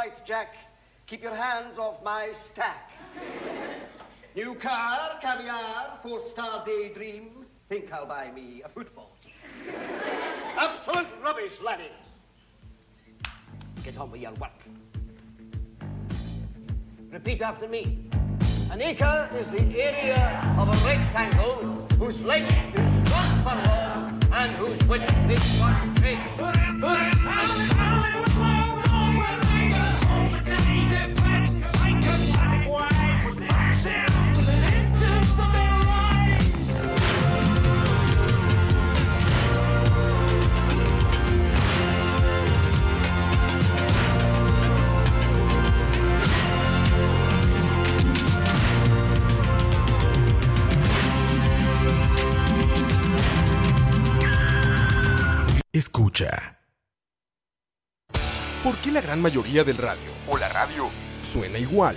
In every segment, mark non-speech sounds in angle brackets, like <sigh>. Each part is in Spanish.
right, Jack. Keep your hands off my stack. New car, caviar, four-star daydream. Think I'll buy me a football team. Absolute rubbish, laddie. Get on with your work. Repeat after me. An acre is the area of a rectangle whose length is one furlong and whose width is one cubit. Escucha. ¿Por qué la gran mayoría del radio o la radio suena igual?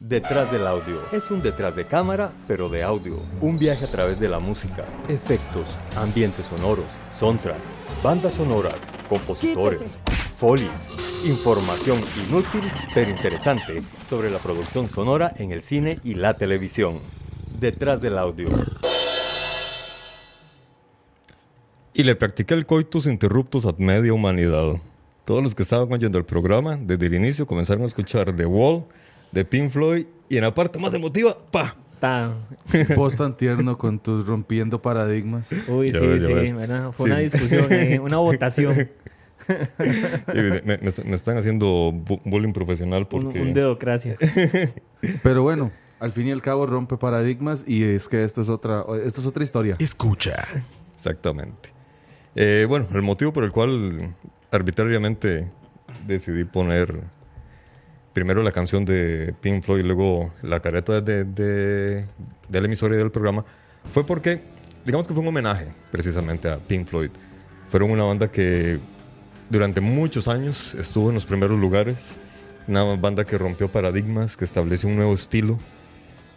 Detrás del audio. Es un detrás de cámara, pero de audio. Un viaje a través de la música, efectos, ambientes sonoros, soundtracks, bandas sonoras, compositores, folies, información inútil pero interesante sobre la producción sonora en el cine y la televisión. Detrás del audio. Y le practiqué el coitus interruptus ad media humanidad. Todos los que estaban oyendo el programa, desde el inicio comenzaron a escuchar The Wall, de Pink Floyd, y en la parte más emotiva, ¡pa! Tan. <laughs> Vos tan tierno con tus rompiendo paradigmas. Uy, Ya sí, ves, sí. Fue Sí. una discusión, ahí, <laughs> una votación. Sí, me, me- me están haciendo bu- bullying profesional un, porque... un dedocracia. <laughs> Pero bueno, al fin y al cabo rompe paradigmas y es que esto es otra, esto es otra historia. Escucha. Exactamente. Eh, bueno, el motivo por el cual arbitrariamente decidí poner primero la canción de Pink Floyd luego la careta de, de, de la emisora y del programa fue porque, digamos que fue un homenaje precisamente a Pink Floyd. Fueron una banda que durante muchos años estuvo en los primeros lugares. Una banda que rompió paradigmas, que estableció un nuevo estilo.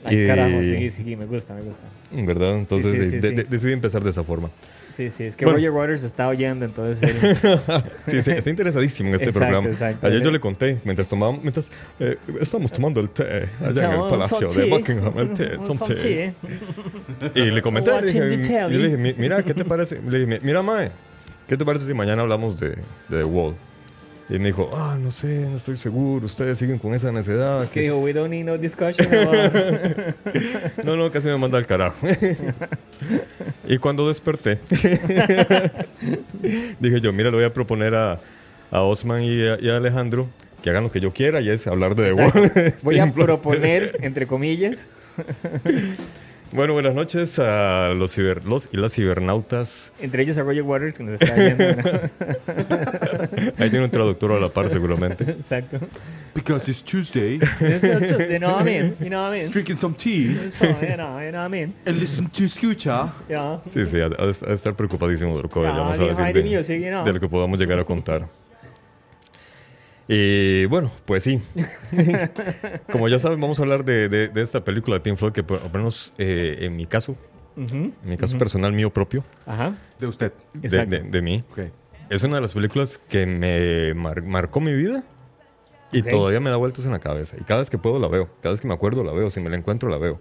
Ay, Y- carajo, sí, sí, me gusta, me gusta. ¿Verdad? Entonces sí, sí, de- sí. de- decidí empezar de esa forma. Sí, sí, es que Bueno. Roger Waters está oyendo, entonces <laughs> él- Sí, sí, está interesadísimo en este Exacto, programa. exacto. Ayer yo le conté, mientras tomábamos, mientras eh, estábamos tomando el té allá en el un palacio de. Buckingham, el té, Un some tea. tea. Y le comenté, the yo le dije, "Mi- mira, ¿qué te parece? Le dije, mira, Mae, ¿qué te parece si mañana hablamos de, de The Wall? Y me dijo, ah, no sé, no estoy seguro, ustedes siguen con esa necedad. <laughs> Que dijo, we don't need no discussion about... <laughs> No, no, casi me manda al carajo. <laughs> y cuando desperté, dije yo, mira, le voy a proponer a, a Osman y a, y a Alejandro que hagan lo que yo quiera y es hablar de The. Voy a proponer, entre comillas, Bueno, buenas noches a los, ciber- los y las cibernautas. entre ellos a Roger Waters, que nos está viendo. ¿no? <laughs> Ahí tiene un traductor a la par seguramente. Exacto. Because it's Tuesday, Eso, just, you know what I mean? You know what I mean? drinking some tea So, you know, you know what I mean? and listen to Escucha. Yeah. Sí, sí, ha de estar preocupadísimo de lo que Ah, vayamos a decir the de, music, you know. de lo que podamos llegar a contar. Y bueno, pues sí. <laughs> Como ya saben, vamos a hablar de, de- de esta película de Pink Floyd que por lo menos eh, en mi caso, en mi caso personal mío propio, Ajá. De usted. de, de- de mí, es una de las películas que me mar- marcó mi vida y todavía me da vueltas en la cabeza. Y cada vez que puedo la veo, cada vez que me acuerdo la veo, si me la encuentro la veo.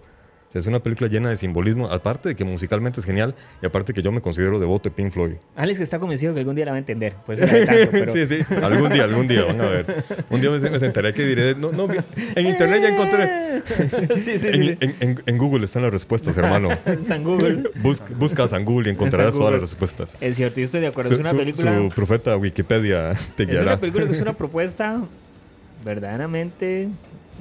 O sea, es una película llena de simbolismo, aparte de que musicalmente es genial y aparte que yo me considero devoto de Pink Floyd. Alex que está convencido que algún día la va a entender. <laughs> Tanto, pero... Sí, sí, algún día, algún día, van a ver. Un día me, me sentaré que diré, no, no, en internet ya encontré. <laughs> sí, sí, En, sí. en- en- en Google están las respuestas, hermano. <laughs> San Google. Busca, busca a San Google y encontrarás todas las respuestas. Es cierto, yo estoy de acuerdo. Su, es una su- película... su profeta Wikipedia te Es guiará. una película que es una propuesta verdaderamente.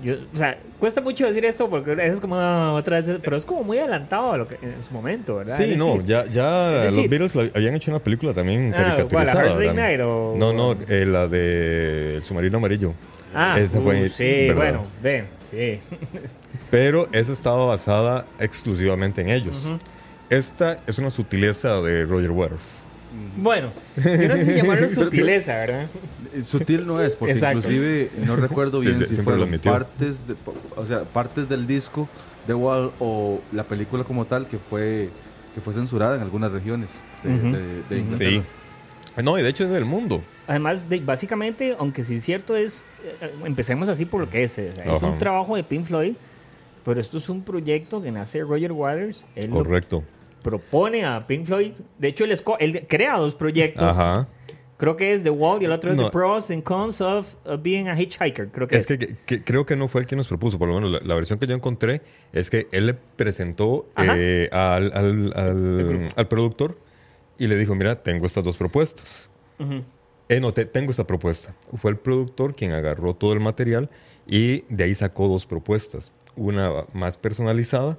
Yo, o sea, cuesta mucho decir esto porque eso es como una otra vez, pero es como muy adelantado a lo que en su momento, ¿verdad? Sí, no, ya, ya los Beatles la- habían hecho una película también Ah, ¿cuál, la caricaturizada. ¿verdad? Night o- No, no, eh, la de El submarino amarillo. Ah, Esa uh, fue, sí, ¿verdad? bueno, ven, sí. <laughs> Pero esa estaba basada exclusivamente en ellos. Esta es una sutileza de Roger Waters. Bueno, yo no sé si llamarlo <laughs> sutileza, ¿verdad? Eh, Sutil no es, porque Exacto. inclusive no recuerdo Sí, bien sí, si fueron partes, de, o sea, partes del disco de Wall o la película como tal que fue que fue censurada en algunas regiones de, Ujú. de- de Inglaterra. No, y de hecho es del mundo. Además, de- básicamente, aunque sí es cierto, es. eh, empecemos así por lo que es. eh, o sea, es un trabajo de Pink Floyd, pero esto es un proyecto que nace de Roger Waters. Él lo Correcto. Propone a Pink Floyd. De hecho, él, él crea dos proyectos. Ajá. Creo que es The Wall y el otro es No. The Pros and Cons of Being a Hitchhiker. Creo que Es es. que, creo que no fue el que nos propuso, por lo menos la, la versión que yo encontré es que él le presentó eh, al, al- al- al productor y le dijo, mira, tengo estas dos propuestas. Eh, no, te- tengo esta propuesta. Fue el productor quien agarró todo el material y de ahí sacó dos propuestas. Una más personalizada,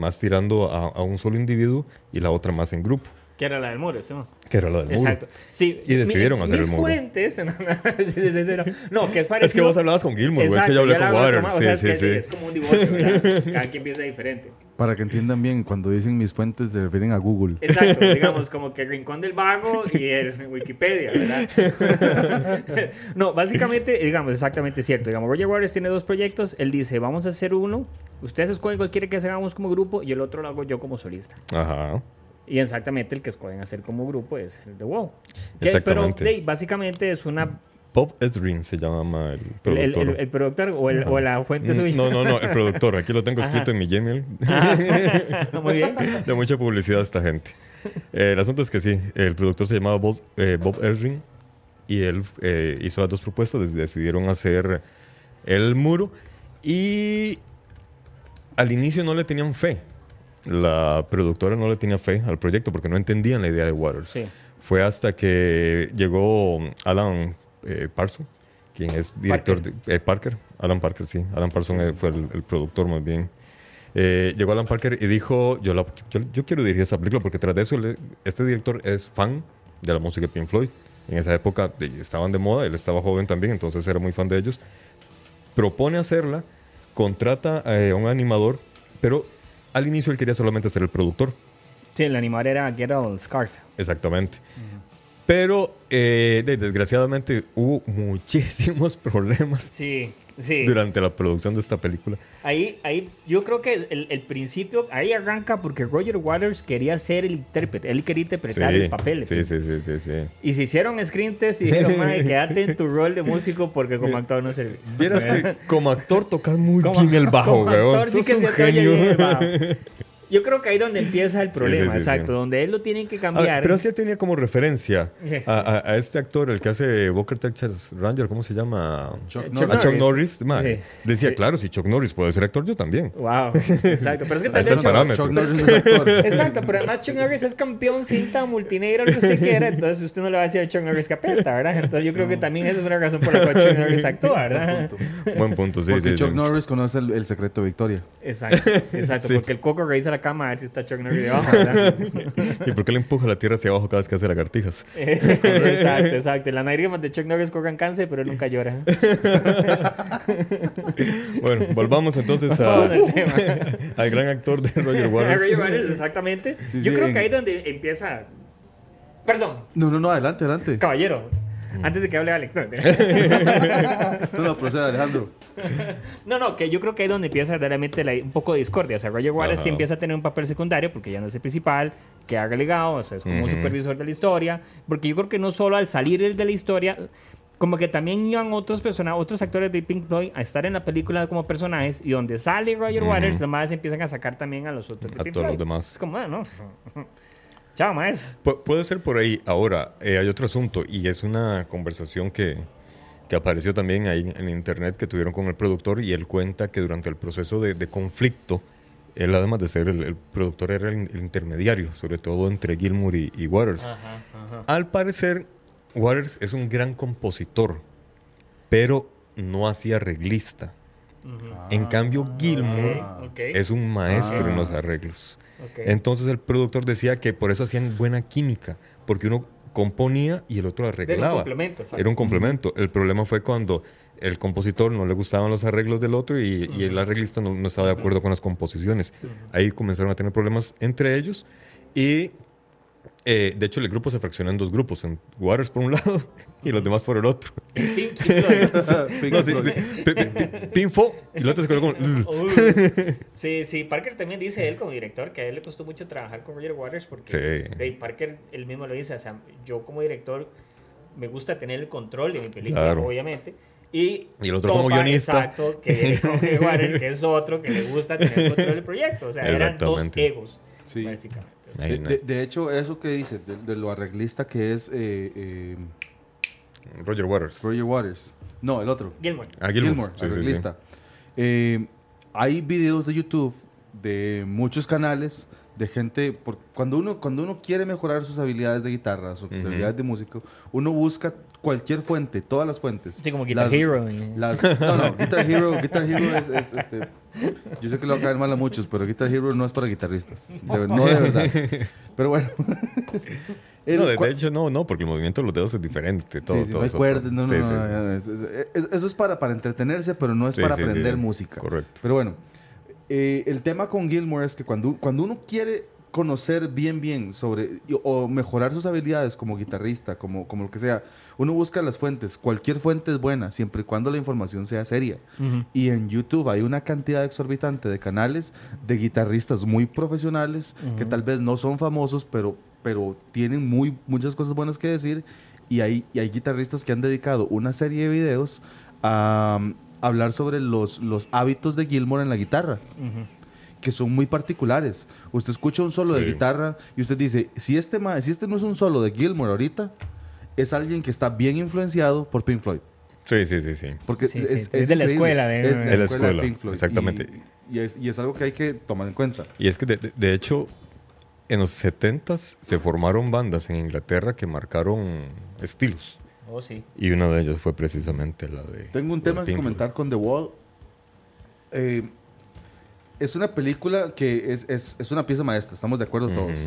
más tirando a, a un solo individuo y la otra más en grupo, Que era la del muro, ¿sí? que era la del muro. Exacto. Sí, Y decidieron mi- hacer mis el muro. fuentes. <laughs> sí, sí, sí, sí, no. No, que es parecido. Es que vos hablabas con Gilmour, güey, es que yo hablé con Waters. más, o sea, Sí, es sí, que sí. Es como un divorcio, ¿verdad? Cada quien piensa diferente. Para que entiendan bien, cuando dicen mis fuentes se refieren a Google. Exacto, <laughs> digamos, como que el Rincón del Vago y el Wikipedia, ¿verdad? <laughs> no, básicamente, digamos, exactamente cierto. Digamos, Roger Waters tiene dos proyectos. Él dice, vamos a hacer uno. Ustedes escogen cuál quiere que hagamos como grupo y el otro lo hago yo como solista. Ajá. Y exactamente el que escogen hacer como grupo es el Wall. Que- Exactamente. Pero de- básicamente es una... Bob Ezrin se llama el El, productor. el- el productor o, el- o la fuente suya. Mm, No, no, no, el productor. Aquí lo tengo escrito en mi Gmail. Ah, Muy bien. <laughs> de mucha publicidad esta gente. Eh, el asunto es que sí, el productor se llamaba Bob, eh, Bob Ezrin y él eh, hizo las dos propuestas, decidieron hacer el muro y al inicio no le tenían fe. La productora no le tenía fe al proyecto porque no entendían la idea de Waters. Sí. Fue hasta que llegó Alan eh, Parson, quien es director Parker. de eh, Parker. Alan Parker, sí. Alan Parson eh, fue el, el productor más bien. Eh, llegó Alan Parker y dijo, yo, la- yo, yo quiero dirigir esa película porque tras de eso este director es fan de la música de Pink Floyd. En esa época estaban de moda, él estaba joven también, entonces era muy fan de ellos. Propone hacerla, contrata eh, a un animador, pero al inicio él quería solamente ser el productor. Sí, el animador era Gerald Scarf. Exactamente. Pero eh, de- desgraciadamente hubo <laughs> muchísimos problemas Sí, sí. durante la producción de esta película. Ahí, ahí, yo creo que el, el principio, ahí arranca porque Roger Waters quería ser el intérprete, él quería interpretar el papel. Sí, sí, sí, sí, sí. Y se hicieron screen test y dijeron, madre, <laughs> quédate en tu rol de músico porque como actor no servís. Vieras que <laughs> como actor tocas muy Como- bien el bajo, como weón. actor sí que un se te oye genio. bien el bajo. <laughs> Yo creo que ahí donde empieza el problema, sí, sí, exacto, sí. donde él lo tienen que Ah, cambiar. pero sí tenía como referencia <laughs> Yes. a, a- a este actor, el que hace Booker Texas Ranger, ¿cómo se llama? Chuck Eh, Norris. A Chuck Norris. Decía, Sí. claro, si Chuck Norris puede ser actor, yo también. Wow, exacto. Pero es que <laughs> vez parámetro. Chuck Norris es actor. <laughs> Exacto, pero además Chuck Norris es campeón cinta multinegra, lo que usted quiera, entonces usted no le va a decir a Chuck Norris que apesta, ¿verdad? Entonces yo creo que también esa es una razón por la cual Chuck Norris actúa, ¿verdad? Buen punto, sí, Porque sí. Chuck sí. Norris conoce el, el secreto de Victoria. Exacto, exacto, Sí. porque el coco revisa la cama a ver si está Chuck Norris <laughs> debajo, ¿verdad? <laughs> ¿Y por qué le empuja la tierra hacia abajo cada vez que hace lagartijas? <laughs> exacto, exacto. Las lágrimas de Chuck Norris corran cáncer, pero él nunca llora. Bueno, volvamos entonces a, al tema. al gran actor de Roger Waters. Roger Waters, exactamente. Sí, Yo sí, creo en- que ahí es donde empieza... Perdón, No, no, no, adelante, adelante. caballero. Antes de que hable Alex. <laughs> No, No, proceda, Alejandro. No, no, que yo creo que ahí es donde empieza realmente la- un poco de discordia. O sea, Roger Waters empieza a tener un papel secundario porque ya no es el principal, que ha relegado, o sea, es como un supervisor de la historia. Porque yo creo que no solo al salir él de la historia, como que también iban otros personajes, otros actores de Pink Floyd a estar en la película como personajes y donde sale Roger Waters, los más empiezan a sacar también a los otros de A Pink todos los Floyd. demás. Es como, ah, no. <laughs> Chao, más. Pu- puede ser por ahí. Ahora, eh, hay otro asunto y es una conversación que, que apareció también ahí en internet que tuvieron con el productor y él cuenta que durante el proceso de, de conflicto, él además de ser el, el productor era el, el intermediario, sobre todo entre Gilmour y, y Waters. Al parecer, Waters es un gran compositor, pero no hacía arreglista. En cambio, Gilmour Ok. es un maestro en los arreglos. Entonces el productor decía que por eso hacían buena química, porque uno componía y el otro arreglaba. complemento, exacto. Era un complemento. El problema fue cuando el compositor no le gustaban los arreglos del otro y, y el arreglista no, no estaba de acuerdo con las composiciones. Ahí comenzaron a tener problemas entre ellos y eh, de hecho el grupo se fraccionó en dos grupos, en Waters por un lado <laughs> y los demás por el otro. <laughs> <laughs> Pink, No, sí, sí. Pinfo y el otro se quedó como... Uy. Sí, sí, Parker también dice él como director que a él le costó mucho trabajar con Roger Waters porque Sí. hey, Parker él mismo lo dice, o sea, yo como director me gusta tener el control de mi película, Claro. obviamente. Y, Y el otro como guionista. Exacto, que Roger Waters, que es otro que le gusta tener el control del proyecto. O sea, eran dos egos, Sí. básicamente. De, no. de- de hecho, eso que dice, de, de lo arreglista que es eh, eh, Roger Waters. Roger Waters. No, el otro. Gilmore. Ah. Gilmore, Sí, sí, sí. arreglista. Eh, hay videos de YouTube de muchos canales de gente por, cuando uno cuando uno quiere mejorar sus habilidades de guitarra, sus habilidades de músico, uno busca cualquier fuente, todas las fuentes. Sí, como Guitar Las- Hero las- no, no, Guitar Hero, Guitar Hero es, es, este, yo sé que le va a caer mal a muchos, pero Guitar Hero no es para guitarristas, de- no de verdad. <laughs> Pero bueno. El No, de, hecho no, no, porque el movimiento de los dedos es diferente. Todo, Sí, sí, todo no hay es otro. cuerdas, no, no, Sí, no, sí, no, sí. no, es- es- es- eso es para, para entretenerse, pero no es Sí, para aprender sí. música. Correcto. Pero bueno, eh, el tema con Gilmore es que cuando, cuando uno quiere conocer bien, bien sobre o mejorar sus habilidades como guitarrista, como, como lo que sea, uno busca las fuentes. Cualquier fuente es buena, siempre y cuando la información sea seria. Y en YouTube hay una cantidad exorbitante de canales de guitarristas muy profesionales que tal vez no son famosos, pero, pero tienen muy, muchas cosas buenas que decir. Y hay, y hay guitarristas que han dedicado una serie de videos a um, hablar sobre los, los hábitos de Gilmore en la guitarra. Que son muy particulares. Usted escucha un solo de guitarra y usted dice: si este, ma- si este no es un solo de Gilmore ahorita, es alguien que está bien influenciado por Pink Floyd. Sí, sí, sí, sí. Porque Sí, es, sí, es de la escuela de- Es De la escuela, exactamente. Y, y es, y es algo que hay que tomar en cuenta. Y es que de, hecho, en los 70s se formaron bandas en Inglaterra que marcaron estilos. Oh, sí. Y una de ellas fue precisamente la de. Tengo un tema que comentar con The Wall. Eh, es una película que es, es- es una pieza maestra, estamos de acuerdo todos.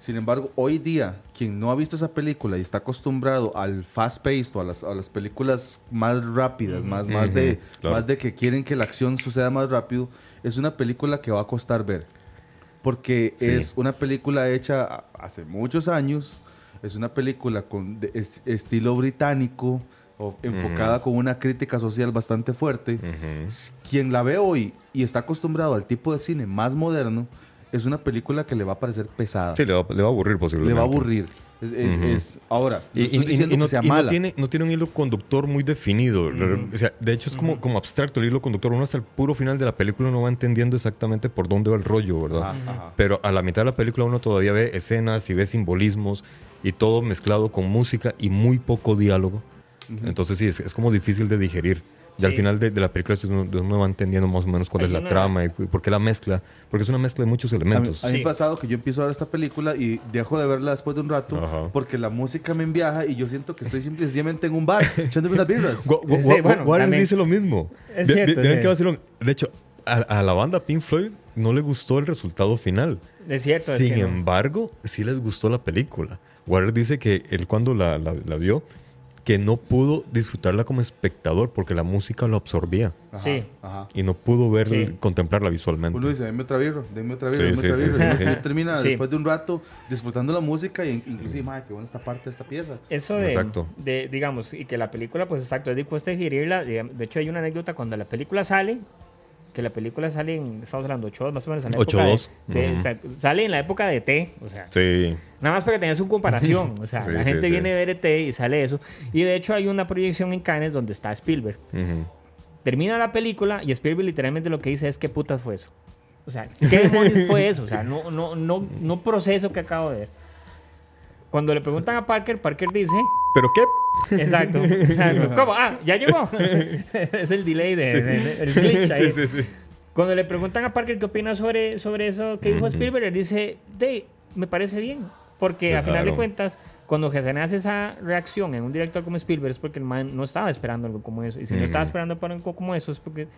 Sin embargo, hoy día, quien no ha visto esa película y está acostumbrado al fast paced o a las, a las películas más rápidas, más, más, de, claro. más de que quieren que la acción suceda más rápido, es una película que va a costar ver. Porque Sí. es una película hecha hace muchos años, es una película con de- es- estilo británico, o enfocada con una crítica social bastante fuerte. Ujú. S- Quien la ve hoy y está acostumbrado al tipo de cine más moderno, es una película que le va a parecer pesada. Sí, le va, le va a aburrir le posiblemente. va a aburrir. Es, es- Ujú. es- ahora, no Y, y- y- no, que sea y no mala. tiene, no tiene un hilo conductor muy definido. O sea, de hecho, es como, como abstracto el hilo conductor. Uno hasta el puro final de la película no va entendiendo exactamente por dónde va el rollo, ¿verdad? Pero a la mitad de la película uno todavía ve escenas y ve simbolismos y todo mezclado con música y muy poco diálogo. Entonces sí, es, es como difícil de digerir. Y al Sí. final de, de la película uno, uno va entendiendo más o menos cuál Hay es la una- trama y, y por qué la mezcla. Porque es una mezcla de muchos A mí, elementos. a mí me Sí. ha pasado que yo empiezo a ver esta película y dejo de verla después de un rato Ajá. porque la música me enviaja y yo siento que estoy simplemente en un bar echándome unas birras. <laughs> Sí, bueno, también- dice lo mismo. Es cierto, vacilón. De hecho, a, a la banda Pink Floyd no le gustó el resultado final. Es cierto. es Sin que no. embargo, sí les gustó la película. Waters dice que él cuando la, la- la vio, que no pudo disfrutarla como espectador porque la música lo absorbía Ajá, Sí. ajá. y no pudo ver, Sí. contemplarla visualmente. Uno dice, denme otra birra, denme otra birra, Sí, denme sí, otra sí, birra. sí, Y sí. uno termina Sí. después de un rato disfrutando la música y inclusive, madre, qué buena esta parte de esta pieza. Eso de, Exacto. de, digamos, y que la película, pues exacto, es de cuesta digerirla. De hecho, hay una anécdota cuando la película sale, que la película sale en, estamos hablando, 8 más o menos en la 8-2. época de, de- o sea, sale en la época de T, o sea, Sí. nada más para que tengas una comparación, <laughs> o sea, Sí, la gente sí. viene a ver ET y sale eso, y de hecho hay una proyección en Cannes donde está Spielberg. Ujú. Termina la película y Spielberg literalmente lo que dice es, ¿qué putas fue eso? O sea, ¿qué demonios fue eso? O sea, no, no, no, no proceso que acabo de ver. Cuando le preguntan a Parker, Parker dice, ¿Pero qué? exacto, exacto. <laughs> ¿Cómo? Ah, ya llegó. <laughs> es el delay, de, de- de- el glitch ahí. Sí, sí, sí. Cuando le preguntan a Parker qué opina sobre, sobre eso que dijo Spielberg, él dice, de, me parece bien. Porque a final de cuentas, cuando se hace esa reacción en un director como Spielberg es porque el man no estaba esperando algo como eso. Y si no estaba esperando para algo como eso es porque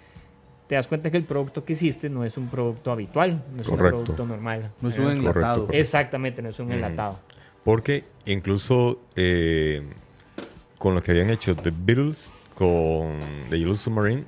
te das cuenta que el producto que hiciste no es un producto habitual, no es Correcto. un producto normal. No es un enlatado. correcto. Exactamente, no es un enlatado. Porque incluso eh, con lo que habían hecho The Beatles con The Yellow Submarine,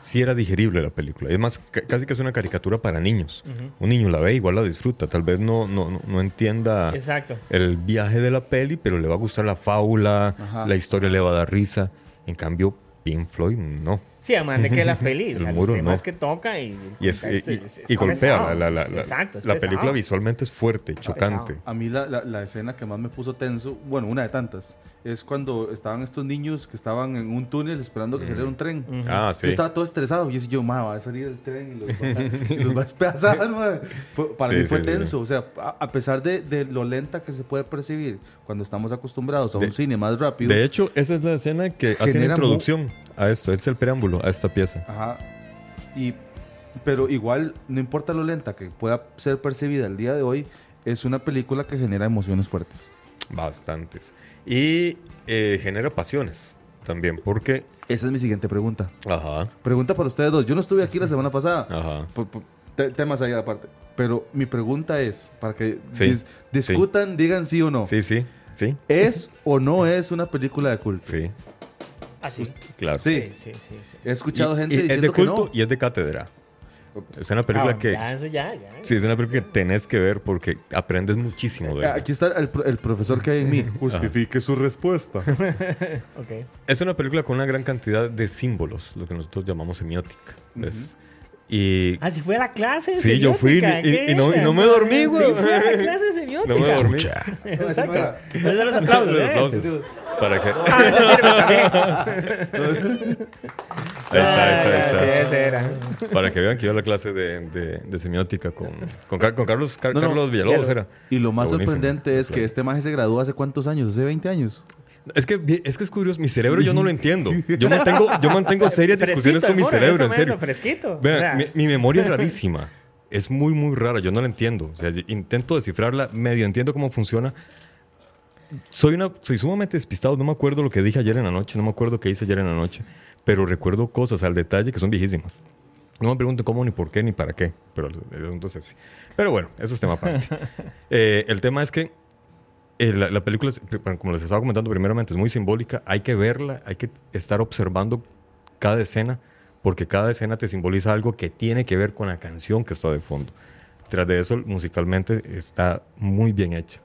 sí era digerible la película. Es más, ca- casi que es una caricatura para niños. Un niño la ve, igual la disfruta. Tal vez no, no, no, no entienda Exacto. el viaje de la peli, pero le va a gustar la fábula, Ajá. la historia le va a dar risa. En cambio, Pink Floyd no. Sí, además de que la <laughs> feliz, El o sea, muro los temas no. que toca y, Y, es, y, contexto y- es- y golpea. pesado. La, la- la- Exacto, es la película visualmente es fuerte, chocante. A mí la, la- la escena que más me puso tenso, bueno, una de tantas, es cuando estaban estos niños que estaban en un túnel esperando que saliera un tren. Ah, sí. Yo estaba todo estresado. Yo decía, yo, ma, va a salir el tren y los va a, y los va a despedazar, ma". Fue- Para Sí, mí fue sí, sí. tenso. O sea, a, a pesar de, de lo lenta que se puede percibir cuando estamos acostumbrados a De- un cine más rápido. De hecho, esa es la escena que hace la introducción a esto. Es el preámbulo a esta pieza. Ajá. Y, pero igual, no importa lo lenta que pueda ser percibida el día de hoy, es una película que genera emociones fuertes. Bastantes. Y eh, genera pasiones también, porque. Esa es mi siguiente pregunta. Ajá, Pregunta para ustedes dos. Yo no estuve aquí la semana pasada. ajá. Por- por te- temas ahí aparte. Pero mi pregunta es, para que Sí, dis- discutan, digan sí o no. Sí, sí, sí, ¿Es o no es una película de culto? sí, Ah, sí. claro. Sí. Sí, sí, sí. sí. He escuchado Y- gente y es diciendo de culto que no. y es de cátedra. Es una película Ah, que. Ya, eso ya, ya. Sí, es una película que tenés que ver porque aprendes muchísimo de ella. Aquí está el, pro- el profesor que hay en mí. <laughs> Justifique su respuesta. <laughs> Ok. Es una película con una gran cantidad de símbolos, lo que nosotros llamamos semiótica. ¿ves? Y Ah, si fue a la clase Sí, yo fui y- y- ¿qué? y no- y no me dormí, güey. Sí, fue a la clase de semiótica. no me dormí. Exacto. Esos son los aplausos, Los ¿eh? aplausos. Para que... Ah, eso sirve también. Ahí está, ahí está, ahí Ah, está. Sí, era. Para que vean que yo la clase de, de, de semiótica con, con, Car- con Carlos, Car- No, no, Carlos Villalobos era. Y lo más sorprendente es que este maje se graduó hace cuántos años, hace 20 años. Es que, es que es curioso, mi cerebro yo no lo <laughs> entiendo. Yo mantengo, yo mantengo <laughs> serias discusiones con mi cerebro, en serio. Fresquito. Vean, mi, mi memoria es <laughs> rarísima. Es muy, muy rara. Yo no la entiendo. O sea, intento descifrarla, medio entiendo cómo funciona. Soy, una, soy sumamente despistado. No me acuerdo lo que dije ayer en la noche. No me acuerdo qué hice ayer en la noche. Pero recuerdo cosas al detalle que son viejísimas. No me pregunten cómo, ni por qué, ni para qué. Pero entonces sí. Pero bueno, eso es tema aparte. Eh, el tema es que eh, la, la película, como les estaba comentando primeramente, es muy simbólica. Hay que verla, hay que estar observando cada escena, porque cada escena te simboliza algo que tiene que ver con la canción que está de fondo. Tras de eso, musicalmente está muy bien hecha.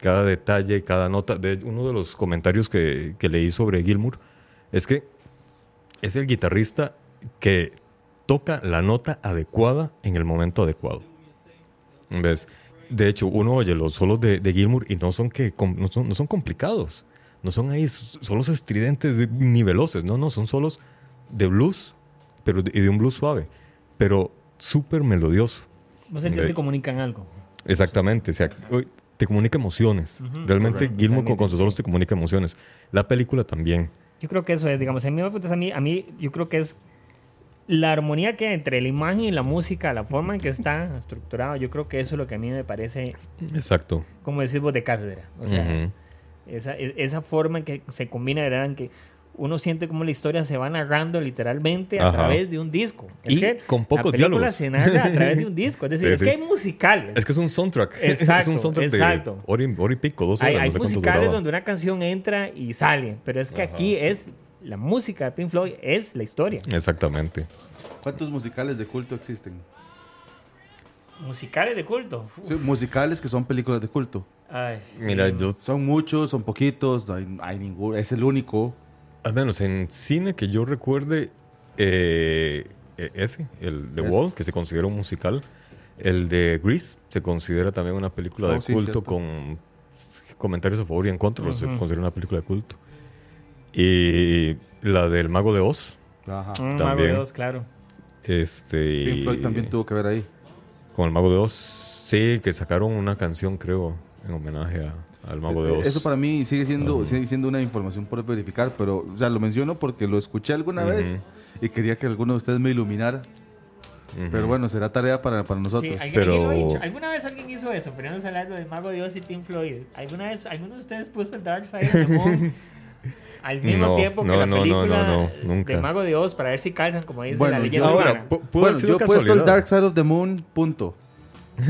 Cada detalle, cada nota. Uno de los comentarios que, que leí sobre Gilmour es que es el guitarrista que toca la nota adecuada en el momento adecuado. ¿Ves? De hecho, uno oye los solos de, de Gilmour y no son, que, no, son, no son complicados. No son ahí solos estridentes de- ni veloces. No, no, son solos de blues, pero de, y de un blues suave. Pero súper melodioso. Vos sentís que comunican algo. Exactamente. O sea, te comunica emociones. Realmente correcto, Gilmour con, sus solos te comunica emociones. La película también. Yo creo que eso es, digamos, a mí, me preguntas a mí, a mí, yo creo que es la armonía que hay entre la imagen y la música, la forma en que está estructurado, yo creo que eso es lo que a mí me parece, Exacto. como decimos, de cátedra. O sea, Ujú. esa, e- esa forma en que se combina, ¿verdad? En que uno siente como la historia se va narrando literalmente a Ajá. través de un disco. Es Y que con pocos la película diálogos. se narra a través de un <laughs> disco. Es decir, Sí, es sí. que hay musicales. Es que es un soundtrack. <laughs> es Exacto, un soundtrack exacto. de hora y, hora y pico, dos horas. hay no hay sé musicales donde una canción entra y sale, pero es que aquí es la música de Pink Floyd, es la historia. Exactamente. ¿Cuántos musicales de culto existen? Musicales de culto. Sí, musicales que son películas de culto. Ay, Mira, yo, Son muchos, son poquitos, no hay, hay ninguno. Es el único. al menos en cine que yo recuerde, eh, eh, ese, el The Ese. Wall, que se considera un musical. El de Grease se considera también una película Oh, de sí, culto cierto. con comentarios a favor y en contra, pero se considera una película de culto. Y la del Mago de Oz, Ajá. Mago También. de Oz, claro. este... Pink Floyd también tuvo que ver ahí. Con el Mago de Oz, sí, que sacaron una canción, creo, en homenaje a- al Mago de Oz. Eso para mí sigue siendo, sigue siendo una información por verificar, pero o sea, lo menciono porque lo escuché alguna Ujú. vez y quería que alguno de ustedes me iluminara. Ujú. Pero bueno, será tarea para, para Sí, nosotros. ¿alguien, Pero- alguien lo ha dicho? ¿Alguna vez alguien hizo eso? Pero no hablando del Mago de Oz y Pink Floyd. ¿Alguna vez alguno de ustedes puso el Dark Side of the <laughs> Moon al mismo No, tiempo que no, la no, película no, no, nunca. de Mago de Oz para ver si calzan, como dice Bueno, la yo- leyenda Ahora, bueno, haber sido yo he puesto el. Dark Side of the Moon, punto. <laughs>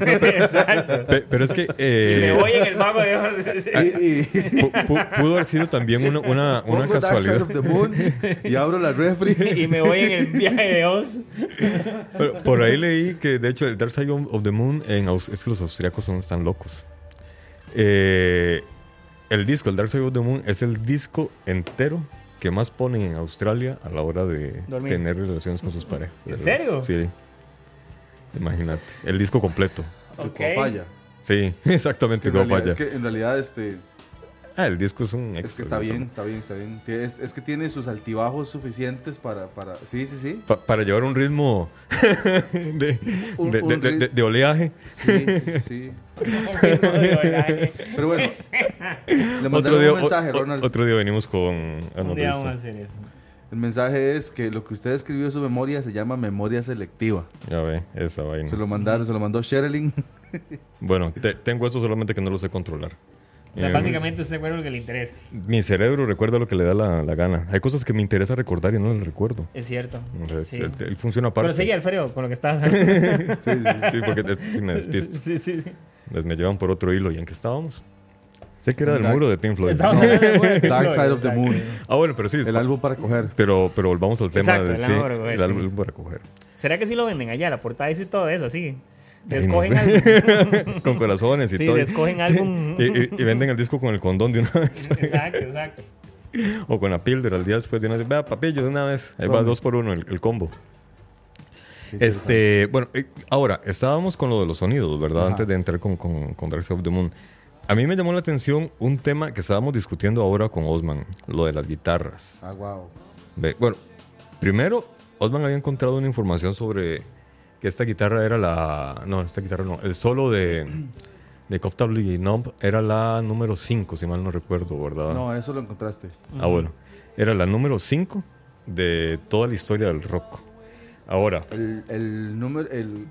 Exacto. Pe- pero es que... Y eh, me voy en el Mago de Oz. <laughs> pudo haber sido también una, una, una pongo Dark Side casualidad. of the Moon y abro la refri. <laughs> Y me voy en el viaje de Oz. Pero Por ahí leí que, de hecho, el Dark Side of the Moon en Aus- es que los austriacos son tan locos. Eh, el disco, el Dark Side of the Moon, es el disco entero que más ponen en Australia a la hora de Dormir. tener relaciones con sus parejas. ¿En <laughs> serio? Sí. Imagínate. El disco completo. Ok. Como falla. Sí, <laughs> exactamente Es que, en como realidad, falla. es que en realidad este, Ah, el disco es un es que está bien, está bien, está bien. Es, es que tiene sus altibajos suficientes para... para sí, sí, sí. Pa- para llevar un ritmo <laughs> de, Un- de- un de- rit- de- de oleaje. Sí, sí, sí. <laughs> Pero bueno, <laughs> le mandaron Otro día, un mensaje, o- Ronald. otro día venimos con Un día vamos a hacer eso. El mensaje es que lo que usted escribió en su memoria se llama memoria selectiva. Ya ve, esa vaina. Se lo mandaron, se lo mandó Sherilyn. Bueno, te- tengo eso solamente que no lo sé controlar. O sea, Eh, básicamente usted recuerda lo que le interesa. Mi cerebro recuerda lo que le da la, la gana. Hay cosas que me interesa recordar y no las recuerdo. Es cierto. Entonces, Sí. él, él funciona aparte. Pero sigue Alfredo con lo que estabas hablando. <laughs> Sí, sí. Sí, porque es- sí me despisto. Sí, sí, sí. Les me llevan por otro hilo. ¿Y en qué estábamos? Sé que era del Dark- muro de Pink Floyd. Pink Dark Side of the. Moon. Ah, bueno, pero sí. El álbum para coger. Pero, pero volvamos al tema Exacto, de el sí, álbum para coger, el álbum para coger. ¿Será que sí lo venden allá? La portada dice todo eso, sí. Sé. algo. <laughs> con corazones y Sí, todo. álbum. <laughs> Y, y- y venden el disco con el condón de una vez. <laughs> Exacto, exacto. o con la píldora al día después de una vez. Vea, papillo, de una vez. Ahí va dos por uno el, el combo. Este, bueno, eh, ahora, estábamos con lo de los sonidos, ¿verdad? Ajá. Antes de entrar con, con, con Dark Side of the Moon. A mí me llamó la atención un tema que estábamos discutiendo ahora con Osman, lo de las guitarras. Ah, wow. Bueno, primero, Osman había encontrado una información sobre que esta guitarra era la... No, esta guitarra no. El solo de, de Comfortably Numb era la número 5, si mal no recuerdo, ¿verdad? No, eso lo encontraste. Ah, bueno. Era la número 5 de toda la historia del rock. Ahora, El, el, número, el,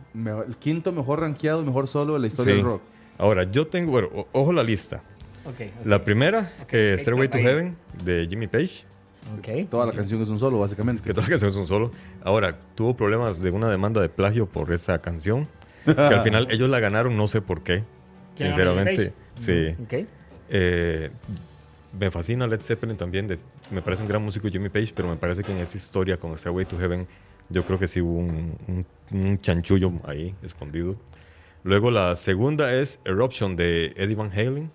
quinto mejor rankeado, mejor solo de la historia sí. del rock. Ahora, yo tengo, bueno, ojo la lista. Ok. La primera, eh, ok, Stairway to ahí. Heaven, de Jimmy Page, Ok. Toda la canción es un solo, básicamente. que toda la canción es un solo. Ahora, tuvo problemas de una demanda de plagio por esa canción, que al final <laughs> ellos la ganaron, no sé por qué, ¿Quién ganó, sinceramente. Jimmy Sí. Ok. Eh, me fascina Led Zeppelin también. de- me parece un gran músico Jimmy Page, pero me parece que en esa historia con Stairway to Heaven, yo creo que sí hubo un, un- un chanchullo ahí escondido. Luego la segunda es Eruption de Eddie Van Halen.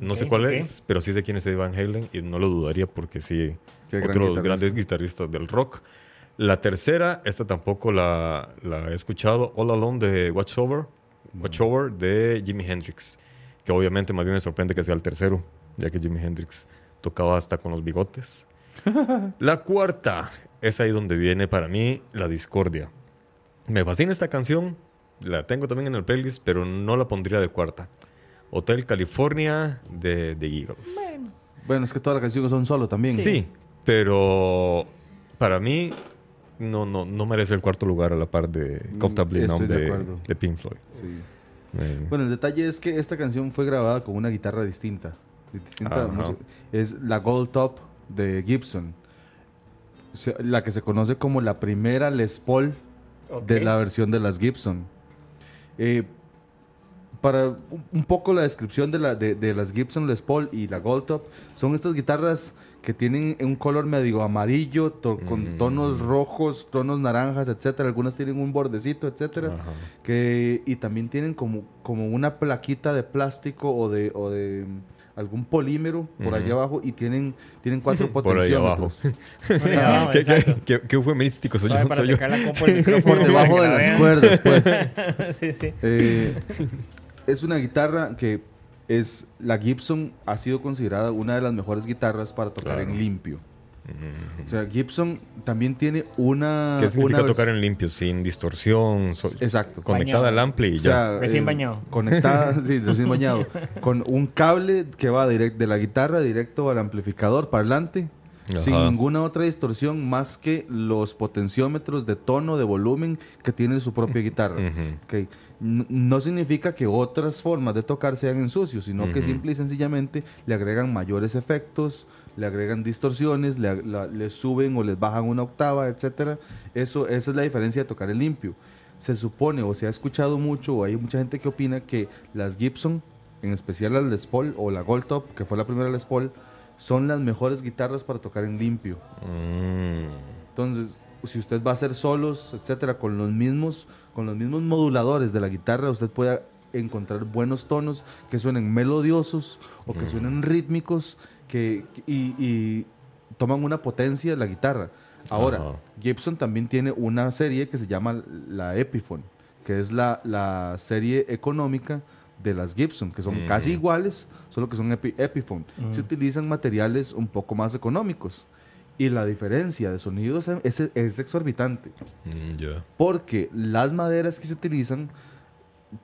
No sé cuál es, pero sí sé quién es Eddie Van Halen y no lo dudaría porque sí, Qué gran otro de los guitarrista. grandes guitarristas del rock. La tercera, esta tampoco la, la he escuchado, All Alone de Watchover, Watchover de Jimi Hendrix, que obviamente más bien me sorprende que sea el tercero, ya que Jimi Hendrix tocaba hasta con los bigotes. <laughs> la cuarta es ahí donde viene para mí la discordia. Me fascina esta canción, la tengo también en el playlist, pero no la pondría de cuarta. Hotel California de The Eagles. Bueno, es que toda la canción es un solo también. Sí, pero para mí no, no, no merece el cuarto lugar a la par de Comfortably Numb de de, de Pink Floyd. Sí. Eh, Bueno, el detalle es que esta canción fue grabada con una guitarra distinta. distinta es la Gold Top de Gibson. La que se conoce como la primera Les Paul de la versión de las Gibson. Eh, para un- poco la descripción de, la, de, de las Gibson Les Paul y la Gold Top, son estas guitarras que tienen un color medio amarillo, to- con Mm. tonos rojos, tonos naranjas, etcétera. Algunas tienen un bordecito, etcétera. Ajá. Que, y también tienen como, como una plaquita de plástico o de, o de mm, algún polímero por allá abajo y tienen, tienen cuatro potenciómetros. <laughs> Por ahí <laughs> abajo, ¿Qué, qué, qué, qué eufemístico soy Suave yo. para soy yo. <laughs> Por debajo de las cuerdas, pues. sí, sí. Eh, es una guitarra que es la Gibson ha sido considerada una de las mejores guitarras para tocar Claro. en limpio. O sea, Gibson también tiene una. ¿Qué significa una tocar en limpio? Sin distorsión, so- Exacto. conectada Bañado. al ampli y O ya. Recién eh, bañado. Conectada, <laughs> sí, recién bañado. Con un cable que va direct, de la guitarra directo al amplificador parlante. Ajá. Sin ninguna otra distorsión más que los potenciómetros de tono, de volumen que tiene su propia <laughs> guitarra. Ujú. Ok. N- No significa que otras formas de tocar sean en sucio, sino que simple y sencillamente le agregan mayores efectos, le agregan distorsiones, le, ag- la- le suben o les bajan una octava, etcétera. Eso, esa es la diferencia de tocar en limpio. Se supone o se ha escuchado mucho o hay mucha gente que opina que las Gibson, en especial la Les Paul o la Gold Top, que fue la primera Les Paul, son las mejores guitarras para tocar en limpio. Mm. Entonces, si usted va a hacer solos, etcétera, con los mismos, con los mismos moduladores de la guitarra, usted puede encontrar buenos tonos que suenen melodiosos o que suenen rítmicos que, y, y toman una potencia de la guitarra. Ahora. Gibson también tiene una serie que se llama la Epiphone, que es la, la serie económica de las Gibson, que son casi iguales, solo que son epi- Epiphone. Se utilizan materiales un poco más económicos. Y la diferencia de sonidos es, es exorbitante. Mm, ya. Porque las maderas que se utilizan,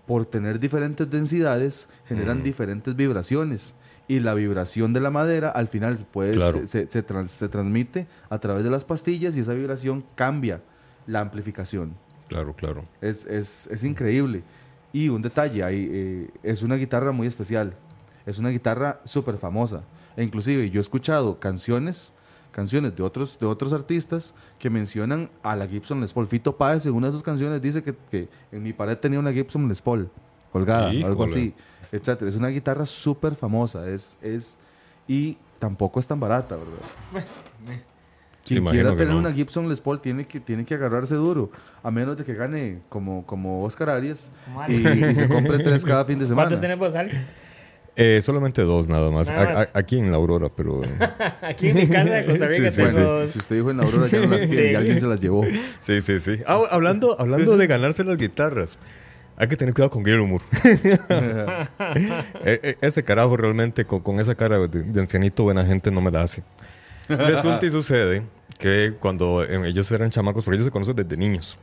por tener diferentes densidades, generan diferentes vibraciones. Y la vibración de la madera al final puede, Claro. se, se- se trans- se transmite a través de las pastillas y esa vibración cambia la amplificación. Claro, claro. Es, es, es increíble. Y un detalle, hay, eh, es una guitarra muy especial. Es una guitarra súper famosa. E inclusive yo he escuchado canciones, canciones de otros, de otros artistas que mencionan a la Gibson Les Paul. Fito Páez en una de sus canciones dice que, que en mi pared tenía una Gibson Les Paul colgada, algo Híjole. así, etcétera. Es una guitarra súper famosa. Es, es, y tampoco es tan barata, ¿verdad? Quien quiera tener no. una Gibson Les Paul tiene que, tiene que agarrarse duro, a menos de que gane como, como Oscar Arias y, se compre tres cada fin de semana. ¿Cuántos tenemos, Alex? Eh, solamente dos nada más. Nada A- más. a- aquí en la Aurora, pero... eh, <laughs> Aquí en mi casa de Costa Rica Sí, sí, tengo dos. si usted dijo en Aurora ya no las tiene <laughs> Sí. y alguien se las llevó. sí, sí, sí. Ah, hablando, hablando de ganarse las guitarras. Hay que tener cuidado con Gilmour. <laughs> E- e- ese carajo realmente con, con esa cara de, de ancianito buena gente no me la hace. Resulta y sucede que cuando eh, ellos eran chamacos, porque ellos se conocen desde niños,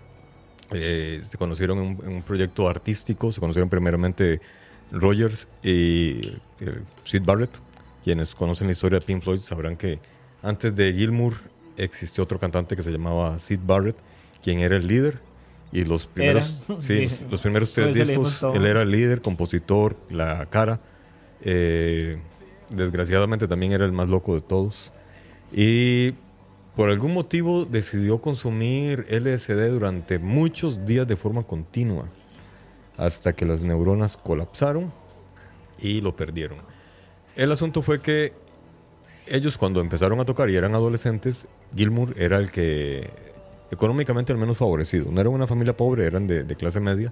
eh, se conocieron en un, en un proyecto artístico, se conocieron primeramente Rogers y eh, Sid Barrett. Quienes conocen la historia de Pink Floyd sabrán que antes de Gilmour existió otro cantante que se llamaba Sid Barrett, quien era el líder. Y los primeros, sí, los, los primeros tres le discos, él era el líder, compositor, la cara. Eh, desgraciadamente también era el más loco de todos. Y por algún motivo decidió consumir LSD durante muchos días de forma continua, hasta que las neuronas colapsaron y lo perdieron. El asunto fue que ellos cuando empezaron a tocar y eran adolescentes, Gilmour era el que económicamente al menos favorecido. No era una familia pobre, eran de, de clase media,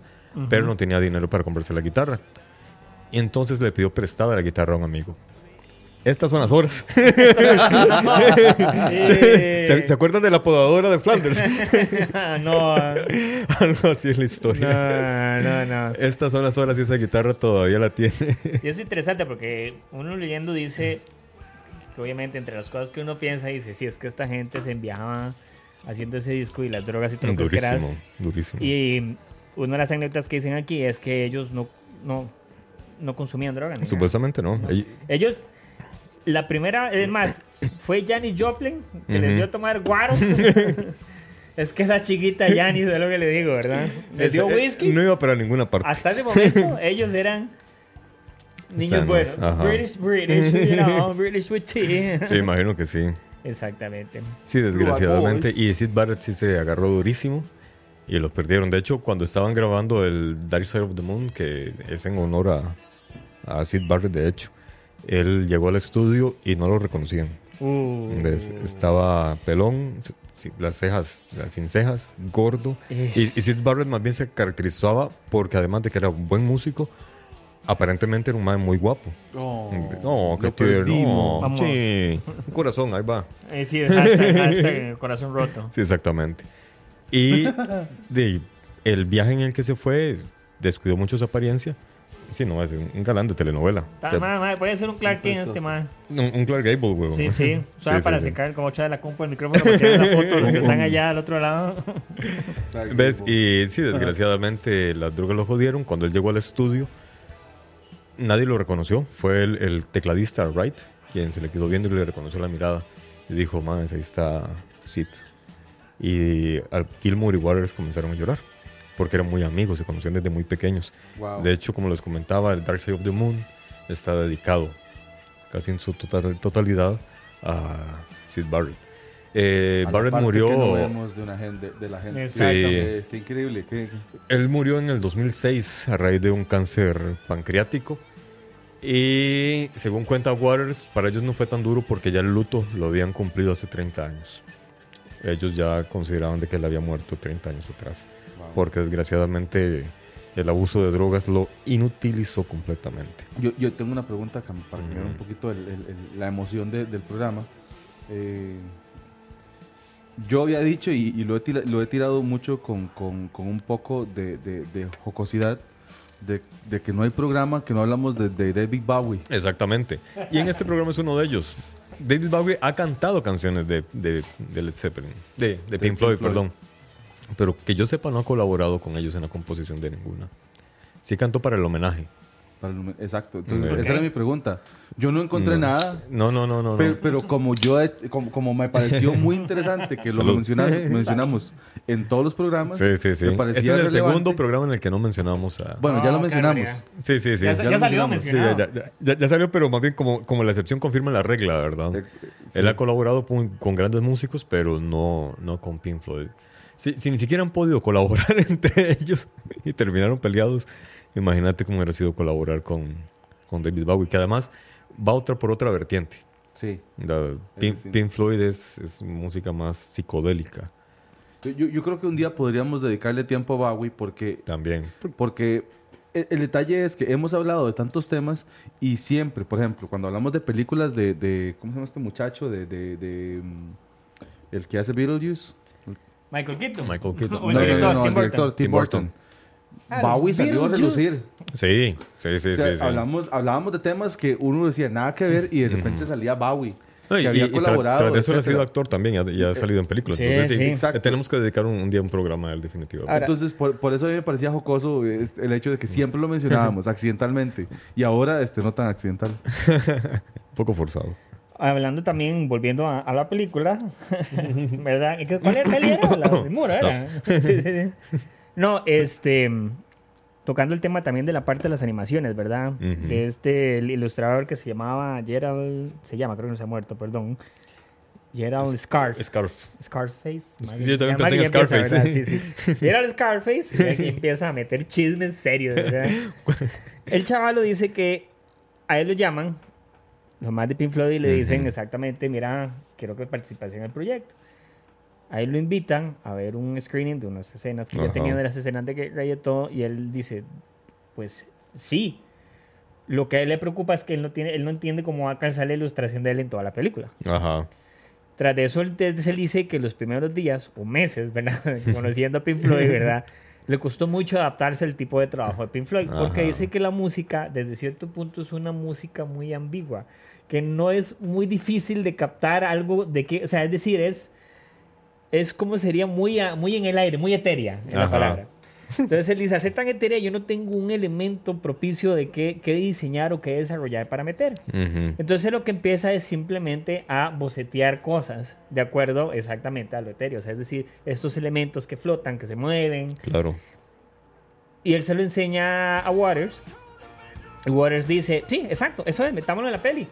pero no tenía dinero para comprarse la guitarra. Y entonces le pidió prestada la guitarra a un amigo. Estas son las horas. <laughs> <laughs> ¿Se, se acuerdan de la podadora de Flanders? <laughs> no, Algo así es la historia. no, no, no. Estas son las horas y esa guitarra todavía la tiene. Y es interesante porque uno leyendo dice que obviamente entre las cosas que uno piensa dice, si es que esta gente se enviaba haciendo ese disco y las drogas y todo lo que durísimo, quieras. durísimo. Y una de las anécdotas que dicen aquí es que ellos no, no, no consumían drogas. Supuestamente no. Ell- Ellos, la primera, es más, <laughs> fue Janis Joplin que les Ujú. dio a tomar guaro. <laughs> es que esa chiquita Janis, es lo que le digo, ¿verdad? Les dio eh, whisky. No iba para ninguna parte. Hasta ese momento, <laughs> ellos eran niños buenos. ajá. British, British, you know, British with tea. Sí, imagino que sí. Exactamente. Sí, desgraciadamente. Y Sid Barrett sí se agarró durísimo y lo perdieron. De hecho, cuando estaban grabando el Dark Side of the Moon, que es en honor a, a Sid Barrett, de hecho, él llegó al estudio y no lo reconocían. Uh. Estaba pelón, las cejas, o sea, sin cejas, gordo. Y, y Es- Sid Barrett más bien se caracterizaba porque además de que era un buen músico, aparentemente era un man muy guapo. Oh, no, qué lo tierno. Sí, un corazón, ahí va. Eh, sí, hashtag, hashtag <laughs> corazón roto. Sí, exactamente. Y <laughs> de, el viaje en el que se fue descuidó mucho su apariencia. Sí, no, es un galán de telenovela. Te- ma- ma, puede ser un Clark Kent este man. Un, un Clark Gable, huevón. Sí, sí. <laughs> Sabe Sí, para sí, sí. secar como echar la compa el micrófono para tirar la <laughs> foto de los que están allá al otro lado. <laughs> ¿Ves? Y sí, desgraciadamente las drogas lo jodieron. Cuando él llegó al estudio, nadie lo reconoció. Fue el, el tecladista Wright quien se le quedó viendo y le reconoció la mirada. Y dijo, man, ahí está Sid. Y al Gilmour y Waters comenzaron a llorar. Porque eran muy amigos, se conocían desde muy pequeños. Wow. De hecho, como les comentaba, el Dark Side of the Moon está dedicado casi en su total- totalidad a Sid Barrett. Eh, A la Barrett parte murió. que no vemos de, una gente, de la gente. Exacto. Sí. Qué increíble. qué- qué- Él murió en el 2006 a raíz de un cáncer pancreático. Y según cuenta Waters, para ellos no fue tan duro porque ya el luto lo habían cumplido hace 30 años. Ellos ya consideraban de que él había muerto 30 años atrás. Porque desgraciadamente el abuso de drogas lo inutilizó completamente. Yo, yo tengo una pregunta cam- para cambiar un poquito el- el- el- la emoción de- del programa. Eh, yo había dicho, y, y lo, he tira- lo he tirado mucho con, con- con un poco de, de- de jocosidad, de, que no hay programa que no hablamos de, David Bowie. Exactamente. Y en este programa es uno de ellos. David Bowie ha cantado canciones de, Led Zeppelin, de, Pink Pink Floyd, Floyd. perdón. Pero que yo sepa, no ha colaborado con ellos en la composición de ninguna. Sí cantó para el homenaje. Para el Exacto. Entonces, Ok. esa era mi pregunta. Yo no encontré No. nada. No, no, no, no. no. Pero, pero como yo, como, como me pareció <laughs> muy interesante que lo mencionamos en todos los programas, sí, sí, sí. me Este parecía es el relevante. segundo programa en el que no mencionamos a... Bueno, ya lo mencionamos. barbaridad. sí, sí, sí. Ya, Sí, ya lo salió mencionamos. ya, mencionado. ya- ya- ya salió, pero más bien como, como la excepción confirma la regla, ¿verdad? Eh, sí. Él ha colaborado con, con grandes músicos, pero no, no con Pink Floyd. Si, si ni siquiera han podido colaborar <laughs> entre ellos y terminaron peleados, imagínate cómo hubiera sido colaborar con, con David Bowie, que además va otra por otra vertiente. Sí. La- Pink, Floyd es, es música más psicodélica Yo, yo creo que un día podríamos dedicarle tiempo a Bowie porque, también. porque el, el detalle es que hemos hablado de tantos temas y siempre, por ejemplo, cuando hablamos de películas de, de- ¿cómo se llama este muchacho? De, de- de, mm, el que hace Beetlejuice. Michael Keaton. Michael Keaton. <laughs> O el No, no, director, no, Tim Burton. director Tim Tim Burton. Burton. Ah, Bowie salió a relucir. Sí, sí, sí, O sea, sí, sí. hablamos, hablábamos de temas que uno decía nada que ver y de repente salía Bowie. No, y, que había y- y tra- colaborado. tras de eso él ha sido actor también, ya, ya ha salido en películas. Sí, Entonces, sí, sí. Exacto. le tenemos que dedicar un, un día un programa a él, definitivamente. Ahora- Entonces, por, por eso a mí me parecía jocoso el hecho de que siempre lo <laughs> mencionábamos accidentalmente. Y ahora este no tan accidental. un <laughs> poco forzado. Hablando también, volviendo a, a la película, <laughs> ¿verdad? ¿Y qué- ¿Cuál era era? La ¿era? <laughs> Sí, sí, sí. No, este. Tocando el tema también de la parte de las animaciones, ¿verdad? De este ilustrador que se llamaba Gerald. Se llama, creo que no se ha muerto, perdón. Gerald Scarf. Scarf. Scarface. Maggie- yo también pensé en empieza, Scarface. ¿verdad? Sí, sí. Gerald Scarface y empieza a meter chismes serios, ¿verdad? <laughs> El chavalo dice que a él lo llaman, los más de Pink Floyd, y le dicen exactamente, mira, quiero que participes en el proyecto. A él lo invitan a ver un screening de unas escenas que ya Ajá. tenían de las escenas de guerra y él dice, pues sí. Lo que a él le preocupa es que él no, tiene, él no entiende cómo va a alcanzar la ilustración de él en toda la película. Ajá. Tras de eso, él, él dice que los primeros días o meses, ¿verdad? <laughs> Conociendo a Pink Floyd, ¿verdad? Le costó mucho adaptarse al tipo de trabajo de Pink Floyd, porque Ajá. dice que la música, desde cierto punto, es una música muy ambigua, que no es muy difícil de captar algo de que, o sea, es decir, es, es como sería muy, muy en el aire, muy etérea en la palabra. Entonces él dice, al ser tan etérea, yo no tengo un elemento propicio de qué, qué diseñar o qué desarrollar para meter. Ujú. Entonces lo que empieza es simplemente a bocetear cosas de acuerdo exactamente a lo etéreo. O sea, es decir, estos elementos que flotan, que se mueven. Claro. Y él se lo enseña a Waters. Y Waters dice, sí, exacto, eso es, metámoslo en la peli.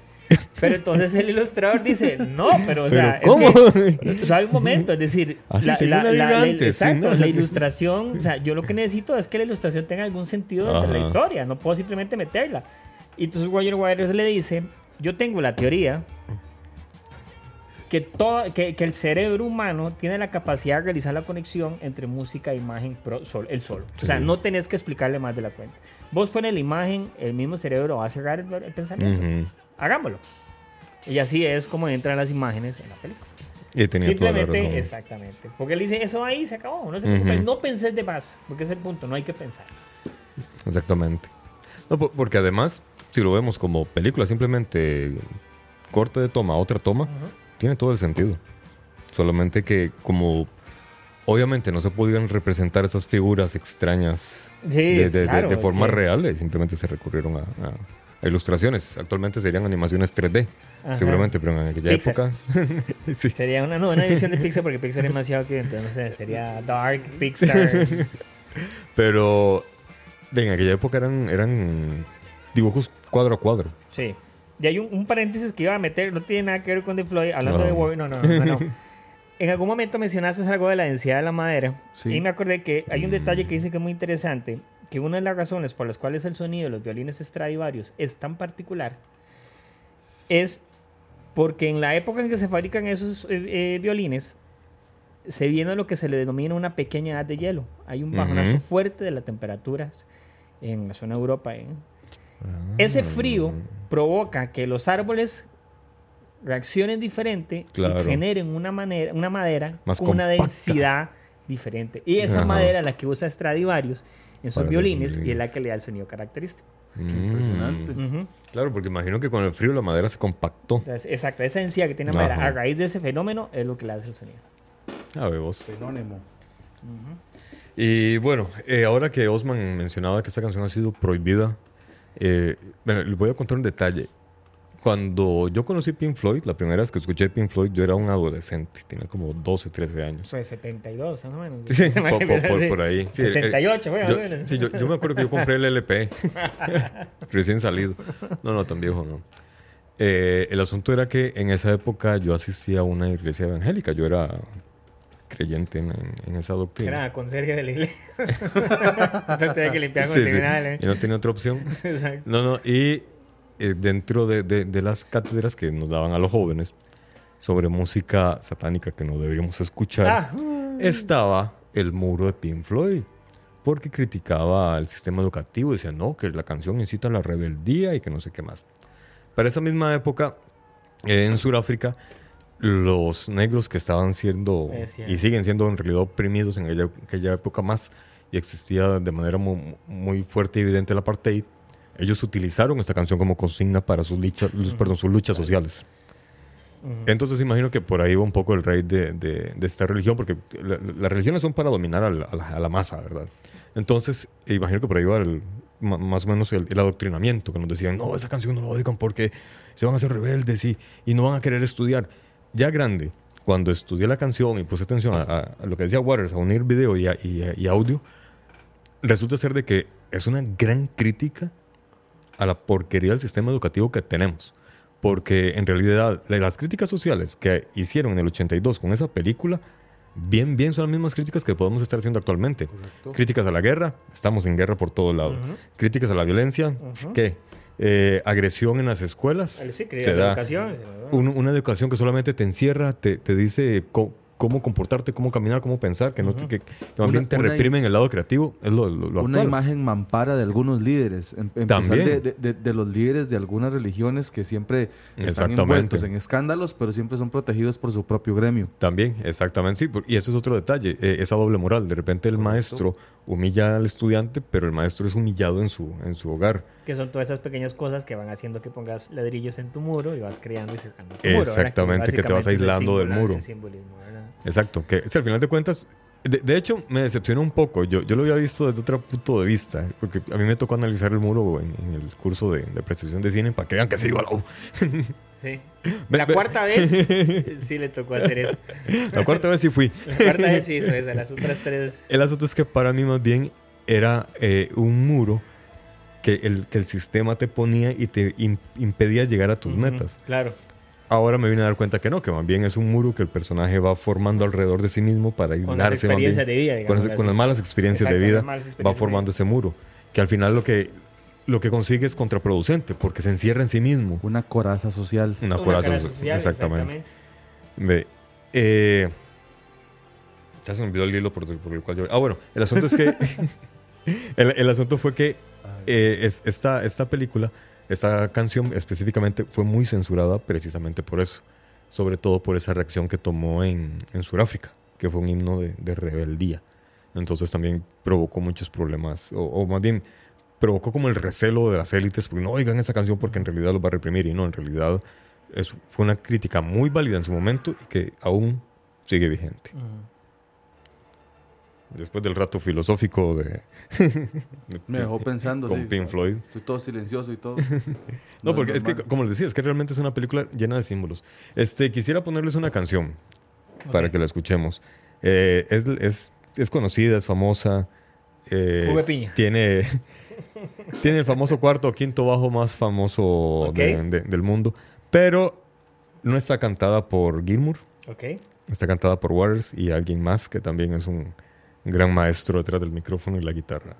Pero entonces el ilustrador dice, no, pero o sea, ¿Pero es cómo? que, o sea, hay un momento, es decir, <laughs> Así se iba a vivir antes, sí, exacto, la <laughs> ilustración, o sea, yo lo que necesito es que la ilustración tenga algún sentido dentro de la Ajá. historia, no puedo simplemente meterla. Y entonces Roger Waters le dice, yo tengo la teoría que, todo, que, que el cerebro humano tiene la capacidad de realizar la conexión entre música e imagen pro, sol, el solo. O sea, Sí. no tenés que explicarle más de la cuenta. Vos pones la imagen, el mismo cerebro va a cerrar el, el pensamiento. Ujú. Hagámoslo. Y así es como entran las imágenes en la película. Y tenía toda la Simplemente, exactamente. Porque él dice, eso ahí se acabó. No se no pensés de más. Porque es el punto, no hay que pensar. Exactamente. No, po- porque además, si lo vemos como película, simplemente corte de toma, otra toma, tiene todo el sentido. Solamente que como obviamente no se podían representar esas figuras extrañas Sí, de, de- claro, de eh, simplemente se recurrieron a ilustraciones. Actualmente serían animaciones 3D, Ajá. seguramente, pero en aquella Pixar. época... <laughs> sí. Sería una, no, una edición de <laughs> Pixar porque Pixar es demasiado que entonces no sé, sería Dark, Pixar. <laughs> Pero en aquella época eran, eran dibujos cuadro a cuadro. Sí. Y hay un, un paréntesis que iba a meter, no tiene nada que ver con The Floyd, hablando No. de Warren, no, no, no, no. En algún momento mencionaste algo de la densidad de la madera Sí. y me acordé que hay un detalle que dice que es muy interesante, que una de las razones por las cuales el sonido de los violines Stradivarius es tan particular es porque en la época en que se fabrican esos eh, eh, violines se viene lo que se le denomina una pequeña edad de hielo. Hay un bajonazo fuerte de la temperatura en la zona de Europa. ¿eh? Ese frío provoca que los árboles reaccionen diferente Claro. y generen una, manera, una madera Más con una densidad diferente. Y esa madera la que usa Stradivarius en sus violines y es la que le da el sonido característico. Impresionante. Mm. Ujú. Claro, porque imagino que con el frío la madera se compactó. Entonces, exacto, esa densidad que tiene la madera a raíz de ese fenómeno es lo que le hace el sonido. A ver vos. Sinónimo. Y bueno, eh, ahora que Osman mencionaba que esta canción ha sido prohibida, eh, bueno, les voy a contar un detalle. Cuando yo conocí Pink Floyd, la primera vez que escuché Pink Floyd, yo era un adolescente, tenía como 12, 13 años. Fue 72, más o menos. Sí, <laughs> Se me por, por- ahí. Sí, eh, 68, bueno, yo, más o menos. sí, yo, yo me acuerdo que yo compré el LP, <laughs> recién salido. No, no, tan viejo, no. Eh, el asunto era que en esa época yo asistía a una iglesia evangélica, yo era creyente en, en- esa doctrina. Era conserje de la iglesia. <laughs> Entonces tenía que limpiar con Sí, el sí, ¿eh? Y no tenía otra opción. Exacto. No, no, y eh, dentro de, de- de las cátedras que nos daban a los jóvenes sobre música satánica que no deberíamos escuchar, Ah. estaba el muro de Pink Floyd, porque criticaba el sistema educativo, decía, no, que la canción incita a la rebeldía y que no sé qué más. Para esa misma época, eh, en Sudáfrica, los negros que estaban siendo y siguen siendo en realidad oprimidos en aquella, aquella época más y existía de manera muy, muy fuerte y evidente el apartheid, ellos utilizaron esta canción como consigna para sus, luchas perdón, sus luchas sociales. Entonces imagino que por ahí va un poco el rey de, de- de esta religión, porque la- las religiones son para dominar al- a la, a la masa, ¿verdad? Entonces imagino que por ahí va el- más o menos el, el adoctrinamiento, que nos decían, no, esa canción no la oigan porque se van a hacer rebeldes y, y no van a querer estudiar. Ya grande, cuando estudié la canción y puse atención a, a- a lo que decía Waters, a unir video y, a- y a- y audio, resulta ser de que es una gran crítica a la porquería del sistema educativo que tenemos. Porque en realidad la- las críticas sociales que hicieron en el 82 con esa película, bien, bien son las mismas críticas que podemos estar haciendo actualmente. Críticas a la guerra, estamos en guerra por todo lado. Críticas a la violencia, ¿qué? Eh, agresión en las escuelas. El sí, se da. educación. se da. Un- una educación que solamente te encierra, te, te dice cómo comportarte, cómo caminar, cómo pensar, que, no te, que, que más bien te reprimen el lado creativo. Es lo, lo- lo Una actual. imagen mampara de algunos líderes. En También. De, de- de los líderes de algunas religiones que siempre están envueltos en escándalos, pero siempre son protegidos por su propio gremio. También, exactamente, sí. Y ese es otro detalle, eh, esa doble moral. De repente el maestro humilla al estudiante, pero el maestro es humillado en su, en su hogar. Que son todas esas pequeñas cosas que van haciendo que pongas ladrillos en tu muro y vas creando y cercando tu muro. ¿verdad? Exactamente, que te vas aislando del muro. Exacto, que si al final de cuentas, de, de hecho me decepcionó un poco. Yo, yo lo había visto desde otro punto de vista, porque a mí me tocó analizar el muro en, en el curso de, de prestación de cine para que vean que se iba a la U. <laughs> Sí. La cuarta vez <laughs> sí le tocó hacer eso. La cuarta vez sí fui. La cuarta vez sí hizo eso. Las otras tres. El asunto es que para mí más bien era eh, un muro que el, que el sistema te ponía y te im- impedía llegar a tus metas. Claro. Ahora me vine a dar cuenta que no, que más bien es un muro que el personaje va formando alrededor de sí mismo para Con las aislarse más bien. experiencias de vida, con, las- con así. las malas experiencias Exacto, de vida las malas va experiencias de formando ese muro. Que al final lo que, lo que consigue es contraproducente porque se encierra en sí mismo. Una coraza social. Una Una coraza social, exactamente. Ve, eh, ya se me olvidó el hilo por, por el cual yo... Ah, bueno, el asunto es que... <laughs> <laughs> el, el asunto fue que eh, es- esta, esta película, esta canción específicamente fue muy censurada precisamente por eso. Sobre todo por esa reacción que tomó en, en Sudáfrica, que fue un himno de, de rebeldía. Entonces también provocó muchos problemas, o, o más bien provocó como el recelo de las élites, porque no oigan esa canción porque en realidad los va a reprimir. Y no, en realidad es, fue una crítica muy válida en su momento y que aún sigue vigente. Después del rato filosófico de, Me <laughs> dejó pensando. con sí, Pink Floyd. Estoy todo silencioso y todo. <laughs> No, porque es que, como les decía, es que realmente es una película llena de símbolos. Este, quisiera ponerles una canción para que la escuchemos. Eh, es, es, es conocida, es famosa. Eh, piña. Tiene, <laughs> tiene el famoso cuarto o quinto bajo más famoso Ok. de- de- del mundo. Pero no está cantada por Gilmour, Ok. está cantada por Waters y alguien más que también es un gran maestro detrás del micrófono y la guitarra.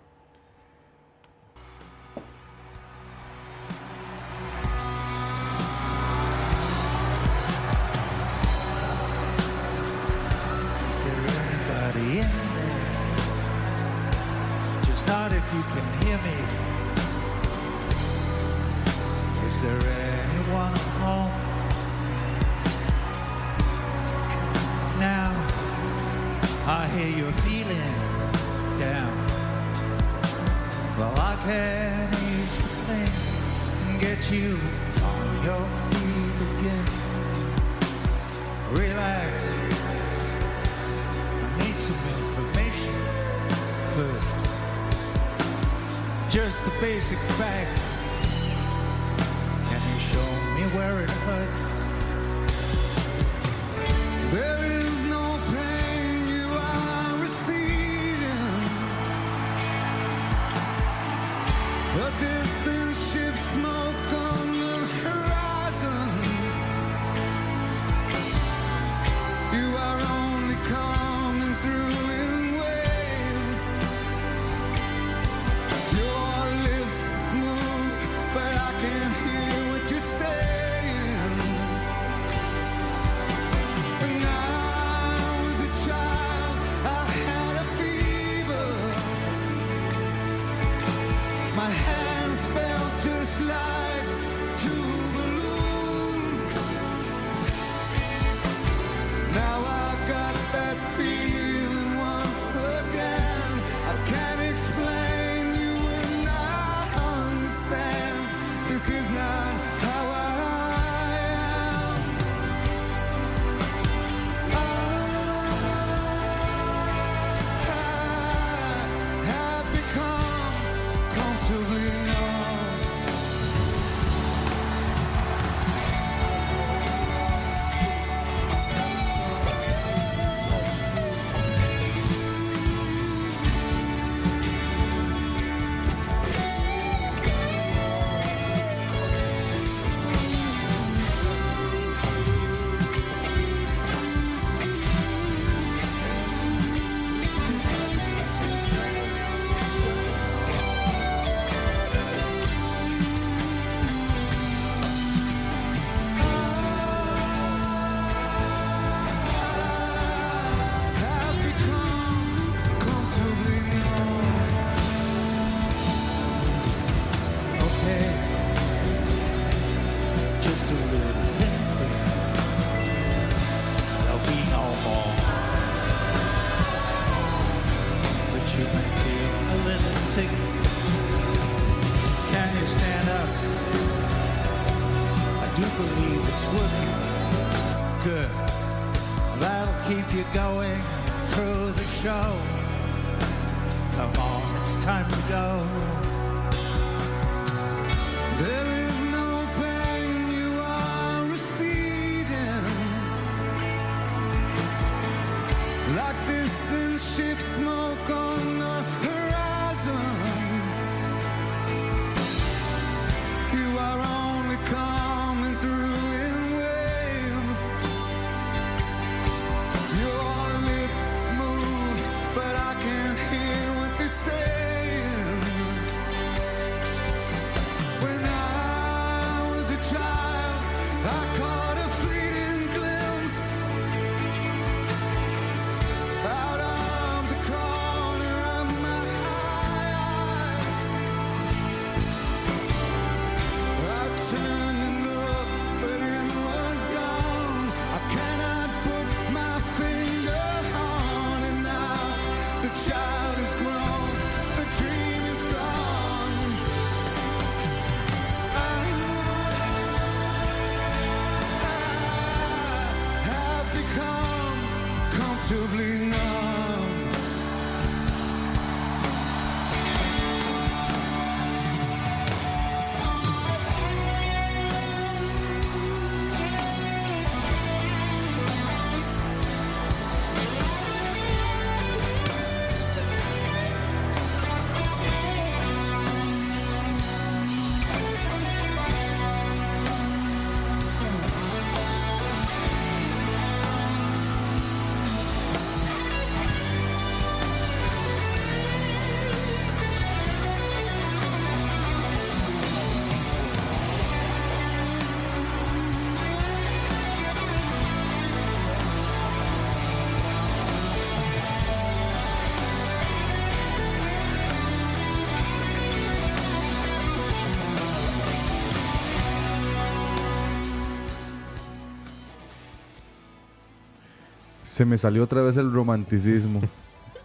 Se me salió otra vez el romanticismo.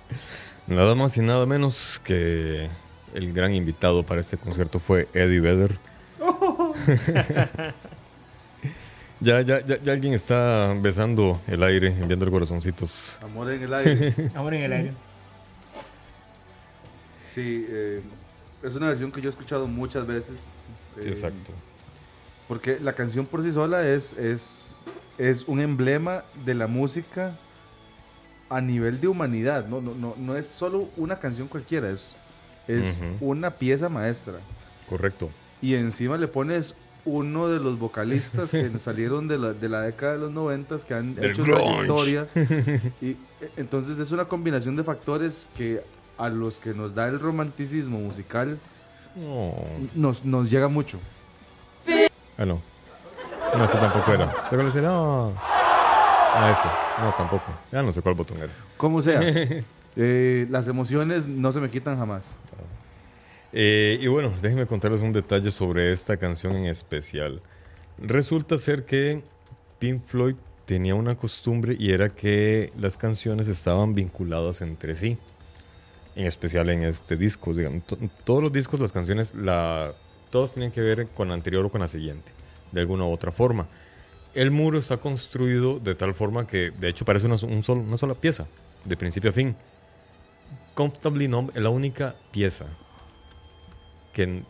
<laughs> Nada más y nada menos que el gran invitado para este concierto fue Eddie Vedder. <laughs> ya, ya, ya, ya alguien está besando el aire, enviando corazoncitos. Amor en el aire. <laughs> Amor en el aire. Sí, eh, es una versión que yo he escuchado muchas veces. eh, Exacto. Porque la canción por sí sola es, es, es un emblema de la música a nivel de humanidad. No, no, no, no es solo una canción cualquiera, es, es Ujú. una pieza maestra. Correcto. Y encima le pones uno de los vocalistas que <laughs> salieron de la, de la década de los noventas que han Del hecho trayectoria. <laughs> y eh, entonces es una combinación de factores que a los que nos da el romanticismo musical No. nos, nos llega mucho. Ah, no. No, ese tampoco era. ¿Se era? No. Ah, ese. No, tampoco. Ya no sé cuál botón era. Como sea, <laughs> eh, las emociones no se me quitan jamás. Eh, y bueno, déjenme contarles un detalle sobre esta canción en especial. Resulta ser que Pink Floyd tenía una costumbre y era que las canciones estaban vinculadas entre sí. En especial en este disco. Digamos, todos los discos, las canciones, la, todas tienen que ver con la anterior o con la siguiente. De alguna u otra forma. El muro está construido de tal forma que, de hecho, parece una, so- un solo- una sola pieza, de principio a fin. Comfortably Numb es la única pieza que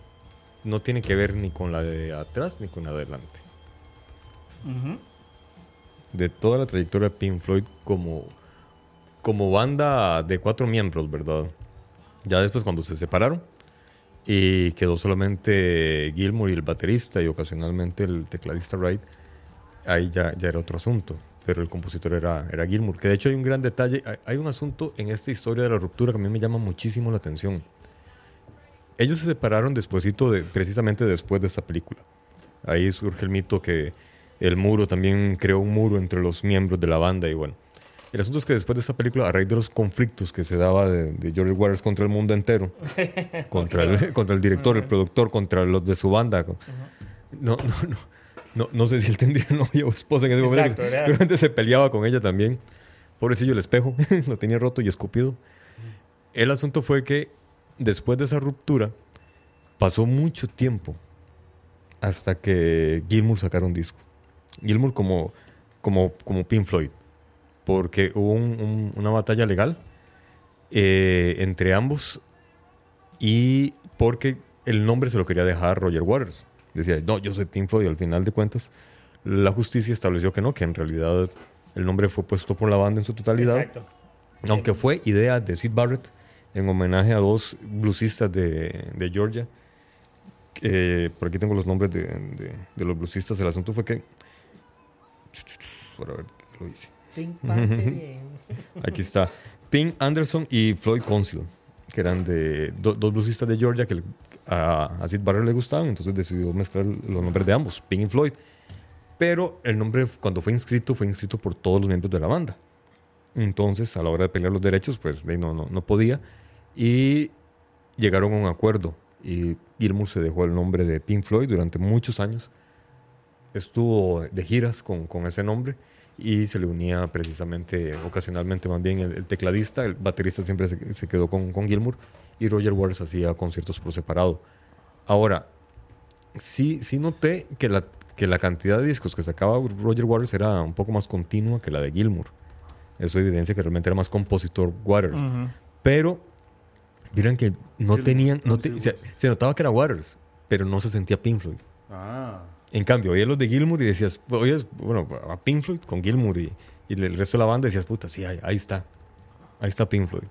no tiene que ver ni con la de atrás ni con la de adelante. De toda la trayectoria de Pink Floyd como, como banda de cuatro miembros, ¿verdad? Ya después cuando se separaron y quedó solamente Gilmour y el baterista y ocasionalmente el tecladista Wright, ahí ya, ya era otro asunto. Pero el compositor era, era Gilmour. Que de hecho hay un gran detalle, hay, hay un asunto en esta historia de la ruptura que a mí me llama muchísimo la atención. Ellos se separaron despuesito de, precisamente después de esta película. Ahí surge el mito que el muro también creó un muro entre los miembros de la banda y bueno. El asunto es que después de esta película, a raíz de los conflictos que se daba de, de George Waters contra el mundo entero, <laughs> contra, el, contra el director, el productor, contra los de su banda, no, no, no, no, no sé si él tendría <laughs> novia o esposa en ese momento. Exacto, Seguramente se peleaba con ella también. Pobrecillo el espejo, <laughs> lo tenía roto y escupido. El asunto fue que después de esa ruptura, pasó mucho tiempo hasta que Gilmour sacara un disco. Gilmour como, como, como Pink Floyd. Porque hubo un- un- una batalla legal eh, entre ambos y porque el nombre se lo quería dejar Roger Waters. Decía, no, yo soy Pink Floyd y al final de cuentas la justicia estableció que no, que en realidad el nombre fue puesto por la banda en su totalidad. Exacto. Aunque fue idea de Sid Barrett en homenaje a dos bluesistas de, de Georgia. Eh, por aquí tengo los nombres de, de- de los bluesistas. El asunto fue que. Por a ver qué lo hice. Aquí está. Pink Anderson y Floyd Council, que eran de do- dos bluesistas de Georgia que a, a Sid Barrett le gustaban, entonces decidió mezclar los nombres de ambos, Pink y Floyd. Pero el nombre, cuando fue inscrito, fue inscrito por todos los miembros de la banda. Entonces, a la hora de pelear los derechos, pues no, no, no podía. Y llegaron a un acuerdo. Y Gilmour se dejó el nombre de Pink Floyd durante muchos años. Estuvo de giras con, con ese nombre. Y se le unía precisamente, ocasionalmente más bien, el, el tecladista, el baterista siempre se, se quedó con, con Gilmour y Roger Waters hacía conciertos por separado. Ahora, sí, sí noté que la, que la cantidad de discos que sacaba Roger Waters era un poco más continua que la de Gilmour. Eso evidencia que realmente era más compositor Waters. Pero, miren que no Gilmour, tenían, no te- se, se notaba que era Waters, pero no se sentía Pink Floyd. Ah. En cambio, oías los de Gilmour y decías, oías, bueno, a Pink Floyd con Gilmour y, y el resto de la banda decías, puta, sí, ahí, ahí está. Ahí está Pink Floyd.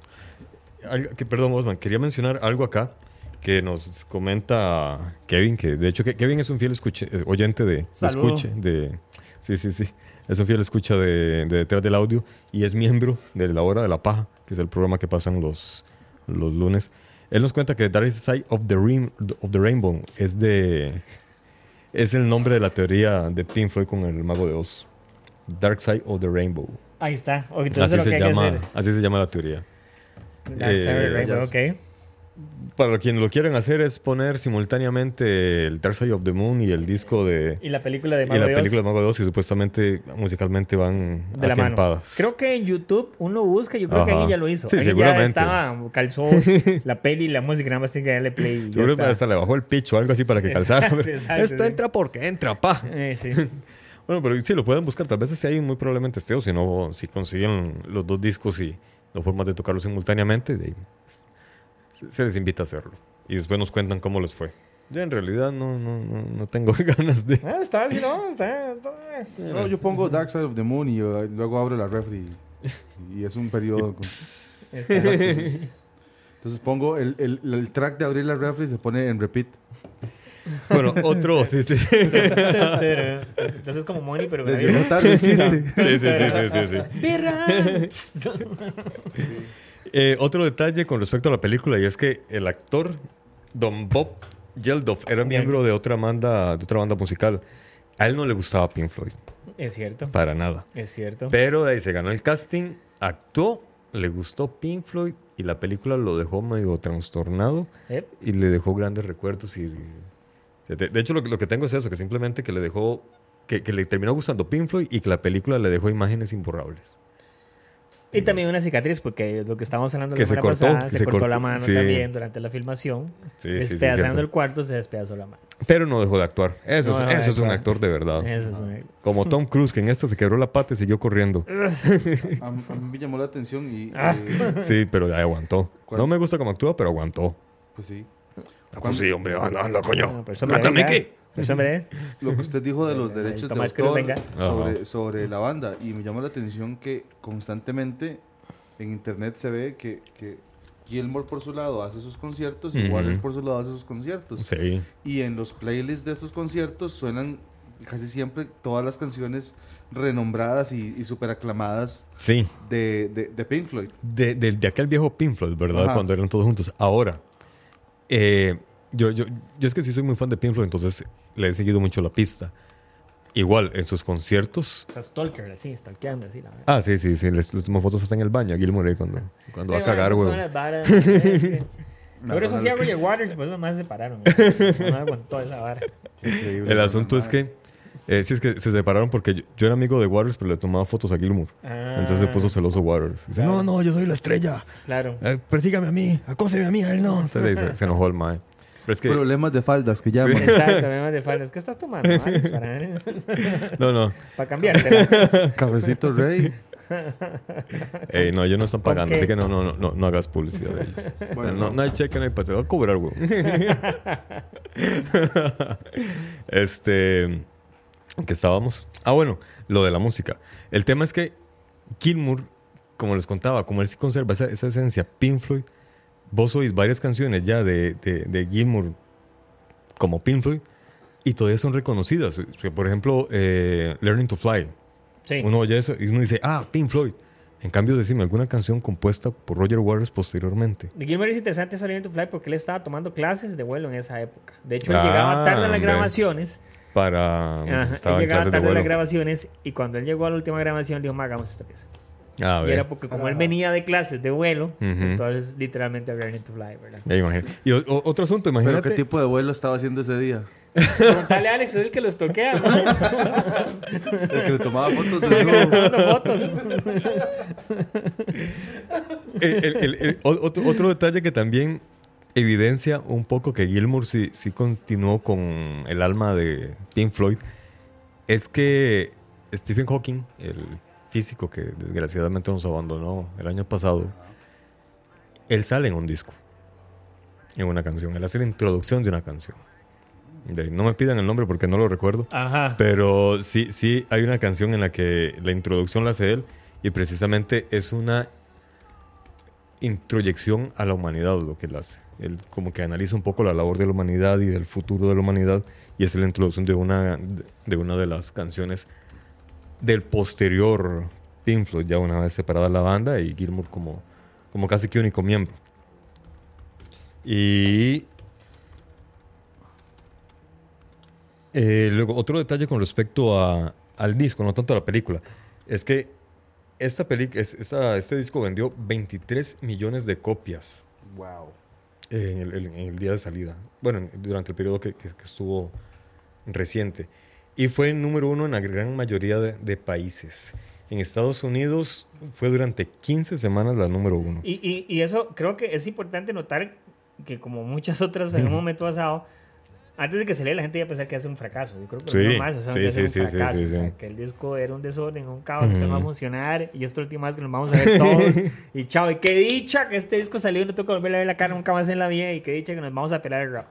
Algo que, perdón, Osman, quería mencionar algo acá que nos comenta Kevin, que de hecho Kevin es un fiel escuche- eh, oyente de, de escuche, de, sí, sí, sí, es un fiel escucha de, de detrás del audio y es miembro de La Hora de la Paja, que es el programa que pasan los, los lunes. Él nos cuenta que Dark Side of the, Rim- of the Rainbow es de es el nombre de la teoría de Pink Floyd con el mago de Oz. Dark Side of the Rainbow. Ahí está. Entonces Así lo se, que hay que llama, hacer. así se llama la teoría. Dark Side of the Eh, Rainbow, ok. Para quienes lo quieren hacer es poner simultáneamente el Dark Side of the Moon y el disco de... Y la película de Y Mago la de Oz, película de Mago de Oz y supuestamente musicalmente van de la mano. Creo que en YouTube uno busca, yo creo que alguien ya lo hizo. Sí, alguien seguramente. ya estaba, calzó <laughs> la peli y la música, nada más tiene que darle play y ya hasta le bajó el pitch o algo así para que calzara. <laughs> Esto sí. entra porque entra, pa. Eh, sí. <laughs> Bueno, pero sí, lo pueden buscar. Tal vez esté ahí muy probablemente esté, o si no, si consiguen los dos discos y las formas de tocarlos simultáneamente, de se- les invita a hacerlo. Y después nos cuentan cómo les fue. Yo en realidad no, no, no, no tengo <laughs> ganas de... Ah, está así, ¿no? Está, está- No, yo pongo Dark Side of the Moon y uh, luego abro la refri. Y es un periodo. con- <laughs> <laughs> Entonces pongo el, el, el track de abrir la refri y se pone en repeat. Bueno, otro, sí, sí. Entonces como Money, pero tarde el chiste. Sí, sí, sí, sí, sí, sí. Eh, otro detalle con respecto a la película y es que el actor Don Bob Geldof era miembro de otra banda, de otra banda musical. A él no le gustaba Pink Floyd, Es cierto, para nada. es cierto. Pero de ahí se ganó el casting, actuó, le gustó Pink Floyd y la película lo dejó medio trastornado y le dejó grandes recuerdos. Y, de, hecho, lo, que- lo que tengo es eso, que simplemente que le dejó, que, que le terminó gustando Pink Floyd y que la película le dejó imágenes imborrables. Y también una cicatriz, porque lo que estábamos hablando la Que se semana cortó, pasada, que se, se cortó cortó, la mano sí. también durante la filmación. Sí, sí, sí, Despedazando el cuarto, se despedazó la mano. Pero no dejó de actuar. Eso, No es, eso es un actor de verdad. Eso es un- Como Tom Cruise, que en esta se quebró la pata y siguió corriendo. <laughs> A, a mí me llamó la atención y. Ah. eh, Sí, pero ahí aguantó. ¿Cuál? No me gusta cómo actúa, pero aguantó. pues sí. Ah, pues sí, hombre, anda, anda, coño. Bueno, pero eso me Mátame. Me- Lo que usted dijo de los Eh, derechos de autor venga. sobre, sobre la banda. Y me llamó la atención que constantemente en internet se ve que, que Gilmore por su lado hace sus conciertos y. Waters por su lado hace sus conciertos. Sí. Y en los playlists de estos conciertos suenan casi siempre todas las canciones renombradas y, y super aclamadas Sí. de, de, de Pink Floyd. De, de- de aquel viejo Pink Floyd, ¿verdad? Ajá. Cuando eran todos juntos. Ahora, eh, yo, yo, yo es que sí soy muy fan de Pink Floyd, entonces le he seguido mucho la pista. Igual, en sus conciertos. O sea, stalker, así, stalkeando, así. La verdad. Ah, sí, sí, sí. Les, les tomo fotos hasta en el baño. a Gilmore ahí cuando, cuando va a Pero cagar, güey. Por <laughs> eso hacía no. Roger Waters, pues nomás se separaron. <laughs> ¿no? Aguantó esa vara. Increíble. El asunto es que, eh, sí, es que se separaron porque yo, yo era amigo de Waters, pero le tomaba fotos a Gilmour. Ah. Entonces se puso celoso Waters. Dice, Claro. no, no, yo soy la estrella. Claro. Eh, persígame a mí, acóseme a mí, a él no. <laughs> Entonces se, se enojó el mae. Pero es que, Problemas de faldas que llaman. <laughs> Exacto, además de faldas. ¿Qué estás tomando, Alex? Para, <laughs> no, no, para cambiártela. <laughs> Cabecito Rey. no, ellos no están pagando, así que no, no, no, no, no hagas publicidad de ellos. Bueno, no, no. no hay cheque, no hay pase, va a cobrar, güey. este, ¿qué estábamos? Ah, bueno, lo de la música. El tema es que Gilmour, como les contaba, como él sí conserva esa, esa esencia Pink Floyd, vos oís varias canciones ya de, de, de Gilmour como Pink Floyd y todavía son reconocidas. Por ejemplo, eh, Learning to Fly. Sí. Uno oye eso y uno dice, ah, Pink Floyd. En cambio, decime alguna canción compuesta por Roger Waters posteriormente. De Gilmore es interesante salir to Fly porque él estaba tomando clases de vuelo en esa época. De hecho, él Ah, llegaba tarde a las grabaciones. Para... Ajá, él llegaba tarde a las grabaciones y cuando él llegó a la última grabación dijo, "Ma, hagamos esta pieza. Ah, y era porque como él venía de clases de vuelo, entonces literalmente a Learning to Fly, ¿verdad? Ya imagino. Y o- o- otro asunto, Pero imagínate. ¿qué tipo de vuelo estaba haciendo ese día? Preguntale a Alex, es el que los toquea, ¿no? <laughs> El que le tomaba fotos de <laughs> nuevo. Tomando fotos. <laughs> El- el- el- el- o- otro, otro detalle que también evidencia un poco que Gilmour sí, sí continuó con el alma de Pink Floyd es que Stephen Hawking, el físico que desgraciadamente nos abandonó el año pasado, él sale en un disco, en una canción. Él hace la introducción de una canción. De- no me pidan el nombre porque no lo recuerdo. Ajá. Pero sí, sí hay una canción en la que la introducción la hace él y precisamente es una introyección a la humanidad lo que él hace. Él como que analiza un poco la labor de la humanidad y del futuro de la humanidad y es la introducción de una de una de las canciones del posterior Pink Floyd, ya una vez separada la banda y Gilmour como, como casi que único miembro. Y Eh, luego, otro detalle con respecto a- al disco, no tanto a la película, es que esta peli- es- esta- este disco vendió 23 millones de copias Wow. en el, el- en el día de salida. Bueno, en- durante el periodo que, que- que estuvo reciente. Y fue número uno en la gran mayoría de, de países. En Estados Unidos fue durante 15 semanas la número uno. Y, y, y eso creo que es importante notar que como muchas otras en un momento pasado, antes de que se lea la gente ya pensaba que era un fracaso. Yo creo que Sí, no más, o sea, sí, sí, un fracaso. sí, o sea, que el disco era un desorden, un caos, esto no va a funcionar y esto es la última vez que nos vamos a ver todos. <laughs> y chao, y qué dicha que este disco salió y no tengo que volver a ver la cara nunca más en la vida y qué dicha que nos vamos a pelar el rap.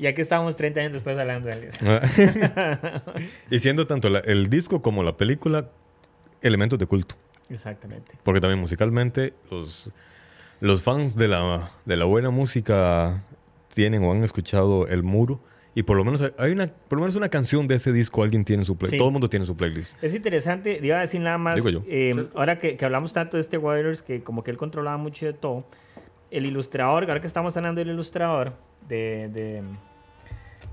Y aquí estamos 30 años después hablando de él. <laughs> y siendo tanto la- el disco como la película elementos de culto. Exactamente. Porque también musicalmente los, los fans de la, de la buena música tienen o han escuchado El Muro. Y por lo menos hay- una, por lo menos una canción de ese disco alguien tiene en su playlist. Sí. Todo el mundo tiene su playlist. Es interesante, iba a decir nada más, Digo yo. eh, ahora que, que hablamos tanto de este Waters, que como que él controlaba mucho de todo, el ilustrador, ahora que estamos hablando del ilustrador, de, de,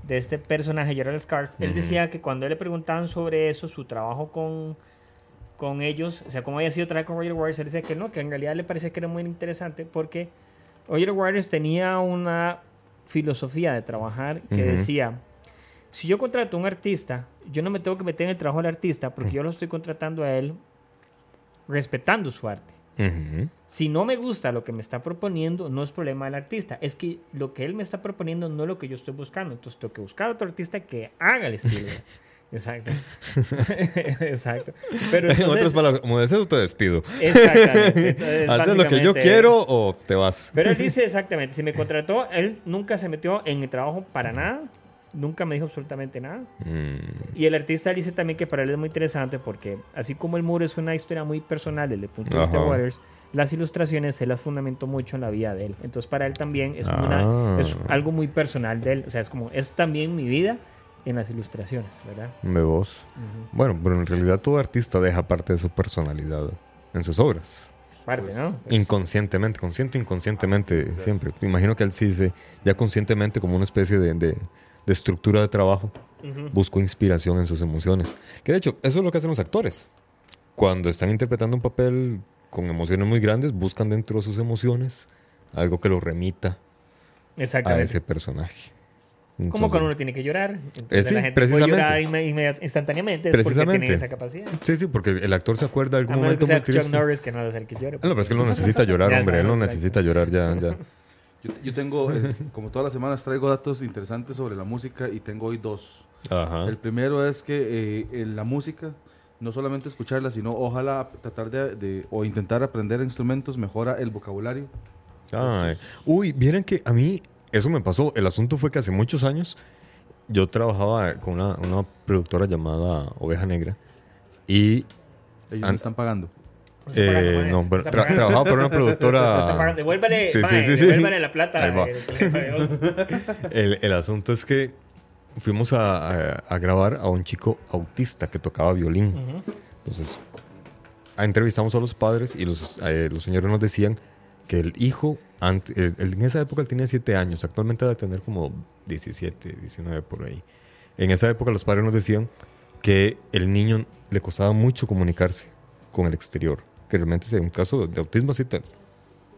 de este personaje, Gerald Scarf, él decía que cuando le preguntaban sobre eso, su trabajo con, con ellos, o sea, cómo había sido trabajar con Roger Waters, él decía que no, que en realidad le parecía que era muy interesante porque Roger Waters tenía una filosofía de trabajar que decía, si yo contrato a un artista, yo no me tengo que meter en el trabajo del artista porque yo lo estoy contratando a él respetando su arte. Si no me gusta lo que me está proponiendo, no es problema del artista. Es que lo que él me está proponiendo no es lo que yo estoy buscando. Entonces tengo que buscar otro artista que haga el estilo. <laughs> Exacto. <laughs> Exacto. Pero en otras palabras, como deseas, te despido. exactamente. <laughs> Entonces, ¿Haces lo que yo quiero o te vas? Pero él dice exactamente, si me contrató, él nunca se metió en el trabajo para nada. Nunca me dijo absolutamente nada. Mm, Y el artista dice también que para él es muy interesante porque así como el muro es una historia muy personal desde el punto de vista de. Waters, las ilustraciones él las fundamentó mucho en la vida de él. Entonces para él también es, Ah. una, es algo muy personal de él. O sea, es como, es también mi vida en las ilustraciones, ¿verdad? me vos. Bueno, pero en realidad todo artista deja parte de su personalidad en sus obras. Parte, ¿no? Inconscientemente, consciente inconscientemente, siempre. Me imagino que él sí se, ya conscientemente, como una especie de, de- de estructura de trabajo, buscó inspiración en sus emociones. Que de hecho, eso es lo que hacen los actores. Cuando están interpretando un papel con emociones muy grandes, buscan dentro de sus emociones algo que lo remita a ese personaje. Como Entonces- cuando uno tiene que llorar. Entonces Eh, sí, la gente puede precisamente. llorar inme- inmediat- instantáneamente es porque Precisamente. tienen esa capacidad. Sí, sí, porque el actor se acuerda de A algún que momento sea muy Chuck triste. Norris que no va a hacer que llore. Ah, no, pero es que él no necesita llorar, <laughs> hombre. Él no necesita llorar ya. ya. <laughs> Yo, yo tengo, es- <laughs> como todas las semanas, traigo datos interesantes sobre la música y tengo hoy dos. Ajá. El primero es que eh, en la música, no solamente escucharla, sino ojalá tratar de, de- o intentar aprender instrumentos mejora el vocabulario. Ay. Uy, vieran que a mí eso me pasó. El asunto fue que hace muchos años yo trabajaba con una, una productora llamada Oveja Negra y Ellos me están pagando. No eh, no, pero tra- trabajaba por una productora. pagando. Devuélvale, Sí, sí, mae, sí, sí. devuélvale la plata. <laughs> El, el asunto es que fuimos a, a- a grabar a un chico autista que tocaba violín. Entonces, a- entrevistamos a los padres y los, eh, los señores nos decían que el hijo, ante- el- el- en esa época él tenía 7 años, actualmente debe tener como 17, 19 por ahí. En esa época los padres nos decían que el niño le costaba mucho comunicarse con el exterior. Que realmente es un caso de autismo así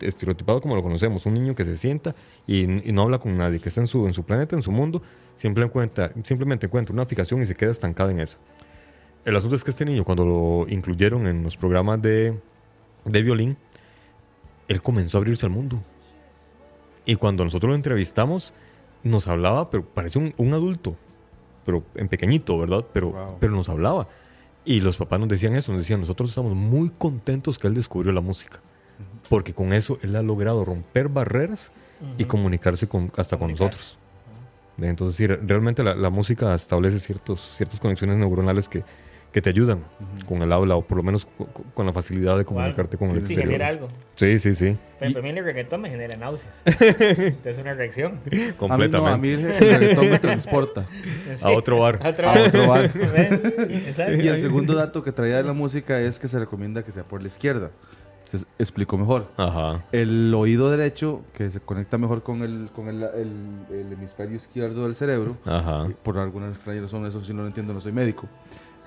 estereotipado como lo conocemos. Un niño que se sienta y, y no habla con nadie, que está en su, en su planeta, en su mundo, siempre encuentra, simplemente encuentra una fijación y se queda estancada en eso. El asunto es que este niño, cuando lo incluyeron en los programas de, de violín, él comenzó a abrirse al mundo. Y cuando nosotros lo entrevistamos, nos hablaba, pero parece un, un adulto, pero en pequeñito, ¿verdad? Pero, Wow. pero nos hablaba. Y los papás nos decían eso, nos decían, nosotros estamos muy contentos que él descubrió la música. Porque con eso él ha logrado romper barreras y comunicarse con, hasta con Comunicarse. nosotros. Entonces, sí, re- realmente la, la música establece ciertos, ciertas conexiones neuronales que, que te ayudan con el habla o por lo menos co- co- con, la facilidad de comunicarte con el Sí, exterior. genera algo. Sí, sí, sí. Pero a mí el reggaetón me genera náuseas. <laughs> Entonces es una reacción. <laughs> A mí no, Completamente. a mí el, reggaetón me transporta. <laughs> Sí. A otro bar. A otro A bar. otro bar. Exacto. Y el segundo dato que traía de la música es que se recomienda que sea por la izquierda. Se explicó mejor. Ajá. El oído derecho, que se conecta mejor con el, con el, el- el hemisferio izquierdo del cerebro, Ajá. eh, por alguna extraña razón, eso sí no lo entiendo, no soy médico,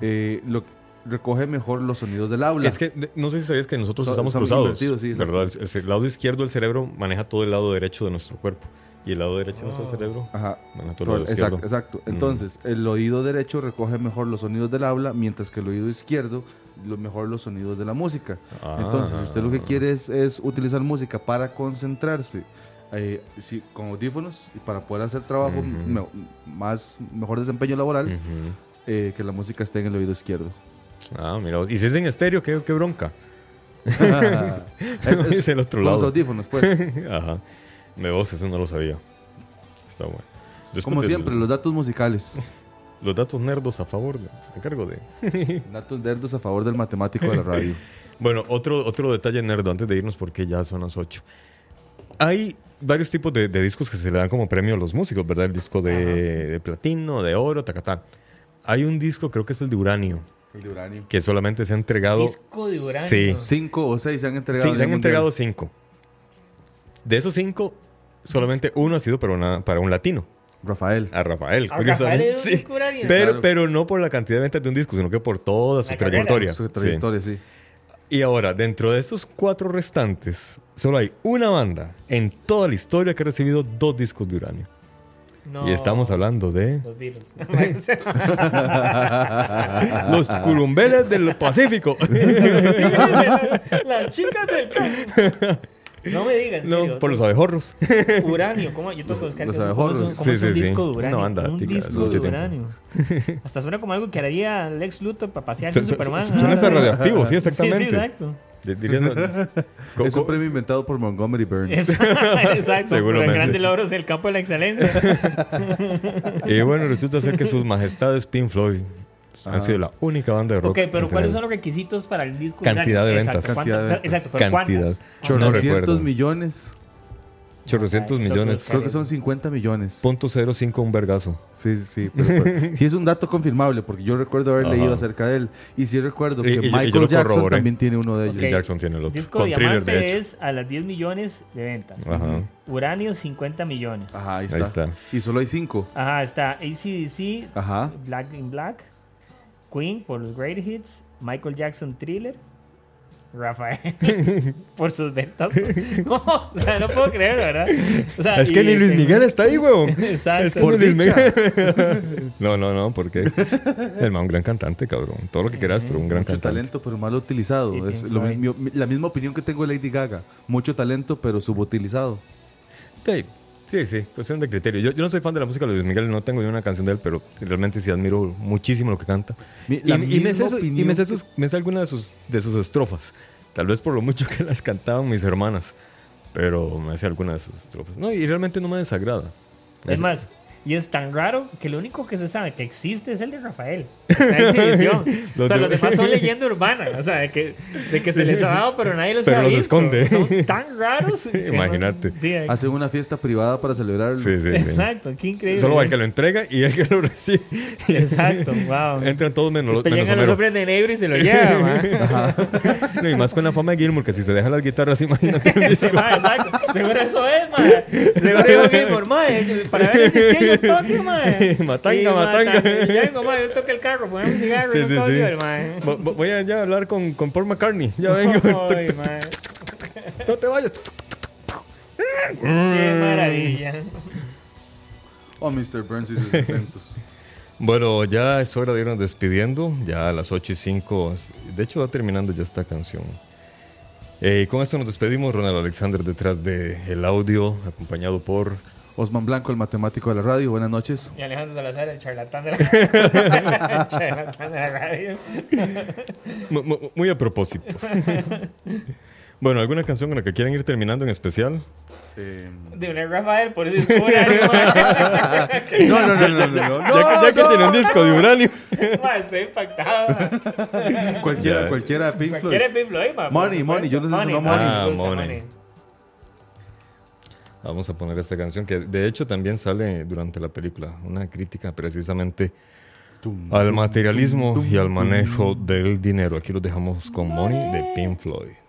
eh, lo, recoge mejor los sonidos del habla. Es que no sé si sabías que nosotros So- estamos cruzados. sí, exacto. ¿verdad? Es el lado izquierdo del cerebro maneja todo el lado derecho de nuestro cuerpo. Y el lado derecho de nuestro cerebro Ajá. maneja todo el lado izquierdo. exacto, exacto. Entonces, el oído derecho recoge mejor los sonidos del habla, mientras que el oído izquierdo lo mejor los sonidos de la música. Ah. Entonces, si usted lo que quiere es, es utilizar música para concentrarse, eh, sí, con audífonos y para poder hacer trabajo Ujú. me- más mejor desempeño laboral, Ujú. Eh, que la música esté en el oído izquierdo. Ah, mira. Y si es en estéreo, qué, qué bronca. <laughs> es, es el otro con los lado. audífonos, pues. <laughs> Ajá. Me vos, eso no lo sabía. Está bueno. Después Como siempre, los datos musicales. <laughs> los datos nerdos a favor. De, me encargo de. Datos nerdos a favor del matemático de la radio. Bueno, otro, otro detalle nerdo antes de irnos porque ya son las 8. Hay varios tipos de, de discos que se le dan como premio a los músicos, ¿verdad? El disco de, de platino, de oro, tacatá. Hay un disco, creo que es el de uranio, El de uranio. que solamente se ha entregado. Disco de uranio. Sí, Cinco o seis se han entregado. sí, a se han mundial. entregado cinco. De esos cinco, solamente uno ha sido para, una, para un latino, Rafael. a Rafael. ¿A curiosamente. Rafael es un Sí. disco uranio? Pero, Claro. pero no por la cantidad de ventas de un disco, sino que por toda su La trayectoria. Su Sí. trayectoria, sí. Y ahora, dentro de esos cuatro restantes, solo hay una banda en toda la historia que ha recibido dos discos de uranio. No. Y estamos hablando de Los Beatles. <laughs> <laughs> los curumbeles del Pacífico. <laughs> Las chicas del campo. No me digan. no, por los abejorros. Uranio, ¿cómo? Yo tengo que buscar Los un- cómo abejorros. cómo Sí, es un sí, sí. disco de uranio. Una banda un tica, disco de uranio. Hasta suena como algo que haría Lex Luthor para pasear sin Superman. Suena hasta radioactivo, sí, Sí, exactamente. sí, exacto. <laughs> Es un premio inventado por Montgomery Burns. <laughs> Exacto. Por Seguramente. el grande logros del campo de la excelencia. <laughs> y bueno, resulta ser que sus majestades Pink Floyd han sido la única banda de rock. ok, pero ¿cuáles son los requisitos para el disco? Cantidad de ventas. ¿cuántas- Cantidad de ventas. Exacto, pero Cantidad. ¿cuántas? No Chorrocientos recuerdo. millones. Chorrocientos Ay, millones. Creo que son 50 millones. Punto cero cinco un vergazo. Sí, sí, sí. Pero, pero- <laughs> sí es un dato confirmable porque yo recuerdo haber Ajá. leído acerca de él. Y sí recuerdo y que y Michael Jackson corroboré. también tiene uno de ellos. Ok. Jackson tiene el otro. Disco Con thriller, Diamante de hecho. es a las 10 millones de ventas. Ajá. Uranio 50 millones. Ajá, ahí Ahí está. está. Y solo hay cinco. Ajá, está ACDC, Ajá. Black in Black, Queen por los Great Hits, Michael Jackson Thriller, Rafael <laughs> por sus ventas. <laughs> No, o sea, no puedo creer, ¿verdad? O sea, Es que y- ni Luis Miguel está ahí, huevón. <laughs> Exacto. Es que Por ni Luis. Miguel. No, no, no, porque el man un gran cantante, cabrón. Todo lo que quieras, pero un gran Mucho cantante. talento, pero mal utilizado. Y Es lo mi- mi- la misma opinión que tengo de Lady Gaga. Mucho talento, pero subutilizado. Sí, sí, sí, cuestión de criterio. Yo, yo no soy fan de la música de Luis Miguel, no tengo ni una canción de él, pero realmente sí admiro muchísimo lo que canta. Mi- Y, me, sé, su- y me sé que- sus- me sé algunas de sus, de sus estrofas. Tal vez por lo mucho que <laughs> las cantaban mis hermanas, pero me sé algunas de sus estrofas. No, y realmente no me desagrada. Es más, y es tan raro que lo único que se sabe que existe es el de Rafael. <laughs> Está en exhibición. Los o sea, los demás son <laughs> leyenda urbana. O sea, de que, de que se les ha dado, pero nadie los Pero ha los visto. esconde. Son tan raros. que no- Imagínate. Sí, hay- Hacen una fiesta privada para celebrarlo. Sí, sí, sí. Exacto, qué increíble. Solo al que lo entrega y el que lo recibe. Exacto, wow. Entran todos menos, Después menos llegan los hombres de negro y se lo <laughs> llevan, man. No, y más con la fama de Gilmour, que si se deja las guitarras, imagínate un Sí, ma, exacto. Seguro eso es, man. Seguro dijo Gilmore, ma, eh, para ver el disquillo toque, mae. <laughs> Matanga, Y, matanga. Y ya vengo, mae, yo toque el carro, ponemos un cigarro Sí, y sí, sí. el mae. Vo- vo- Voy a ya hablar con, con Paul McCartney. Ya <laughs> vengo. Ay, mae. no te vayas. Qué maravilla. Oh, Mr. Burns y sus inventos. <laughs> Bueno, ya es hora de irnos despidiendo. Ya a las 8 y 5. De hecho, va terminando ya esta canción. Eh, y con esto nos despedimos. Ronald Alexander detrás del audio, acompañado por. Osman Blanco, el matemático de la radio. Buenas noches. Y Alejandro Salazar, el charlatán de la, el <laughs> charlatán de la radio. mu- mu- Muy a propósito. bueno, ¿alguna canción con la que quieran ir terminando en especial? Eh, De un Rafael, por eso es pura. <laughs> no, no, no, no, no, no. ya, que- ya que tiene un disco de uranio. Mae, <laughs> estoy impactado. Cualquiera, cualquiera de Pink Floyd. Cualquiera de Pink Floyd, Money, money, yo Money, digo money, Ah, money. Vamos a poner esta canción que de hecho también sale durante la película. Una crítica precisamente al materialismo y al manejo del dinero. Aquí lo dejamos con Money de Pink Floyd.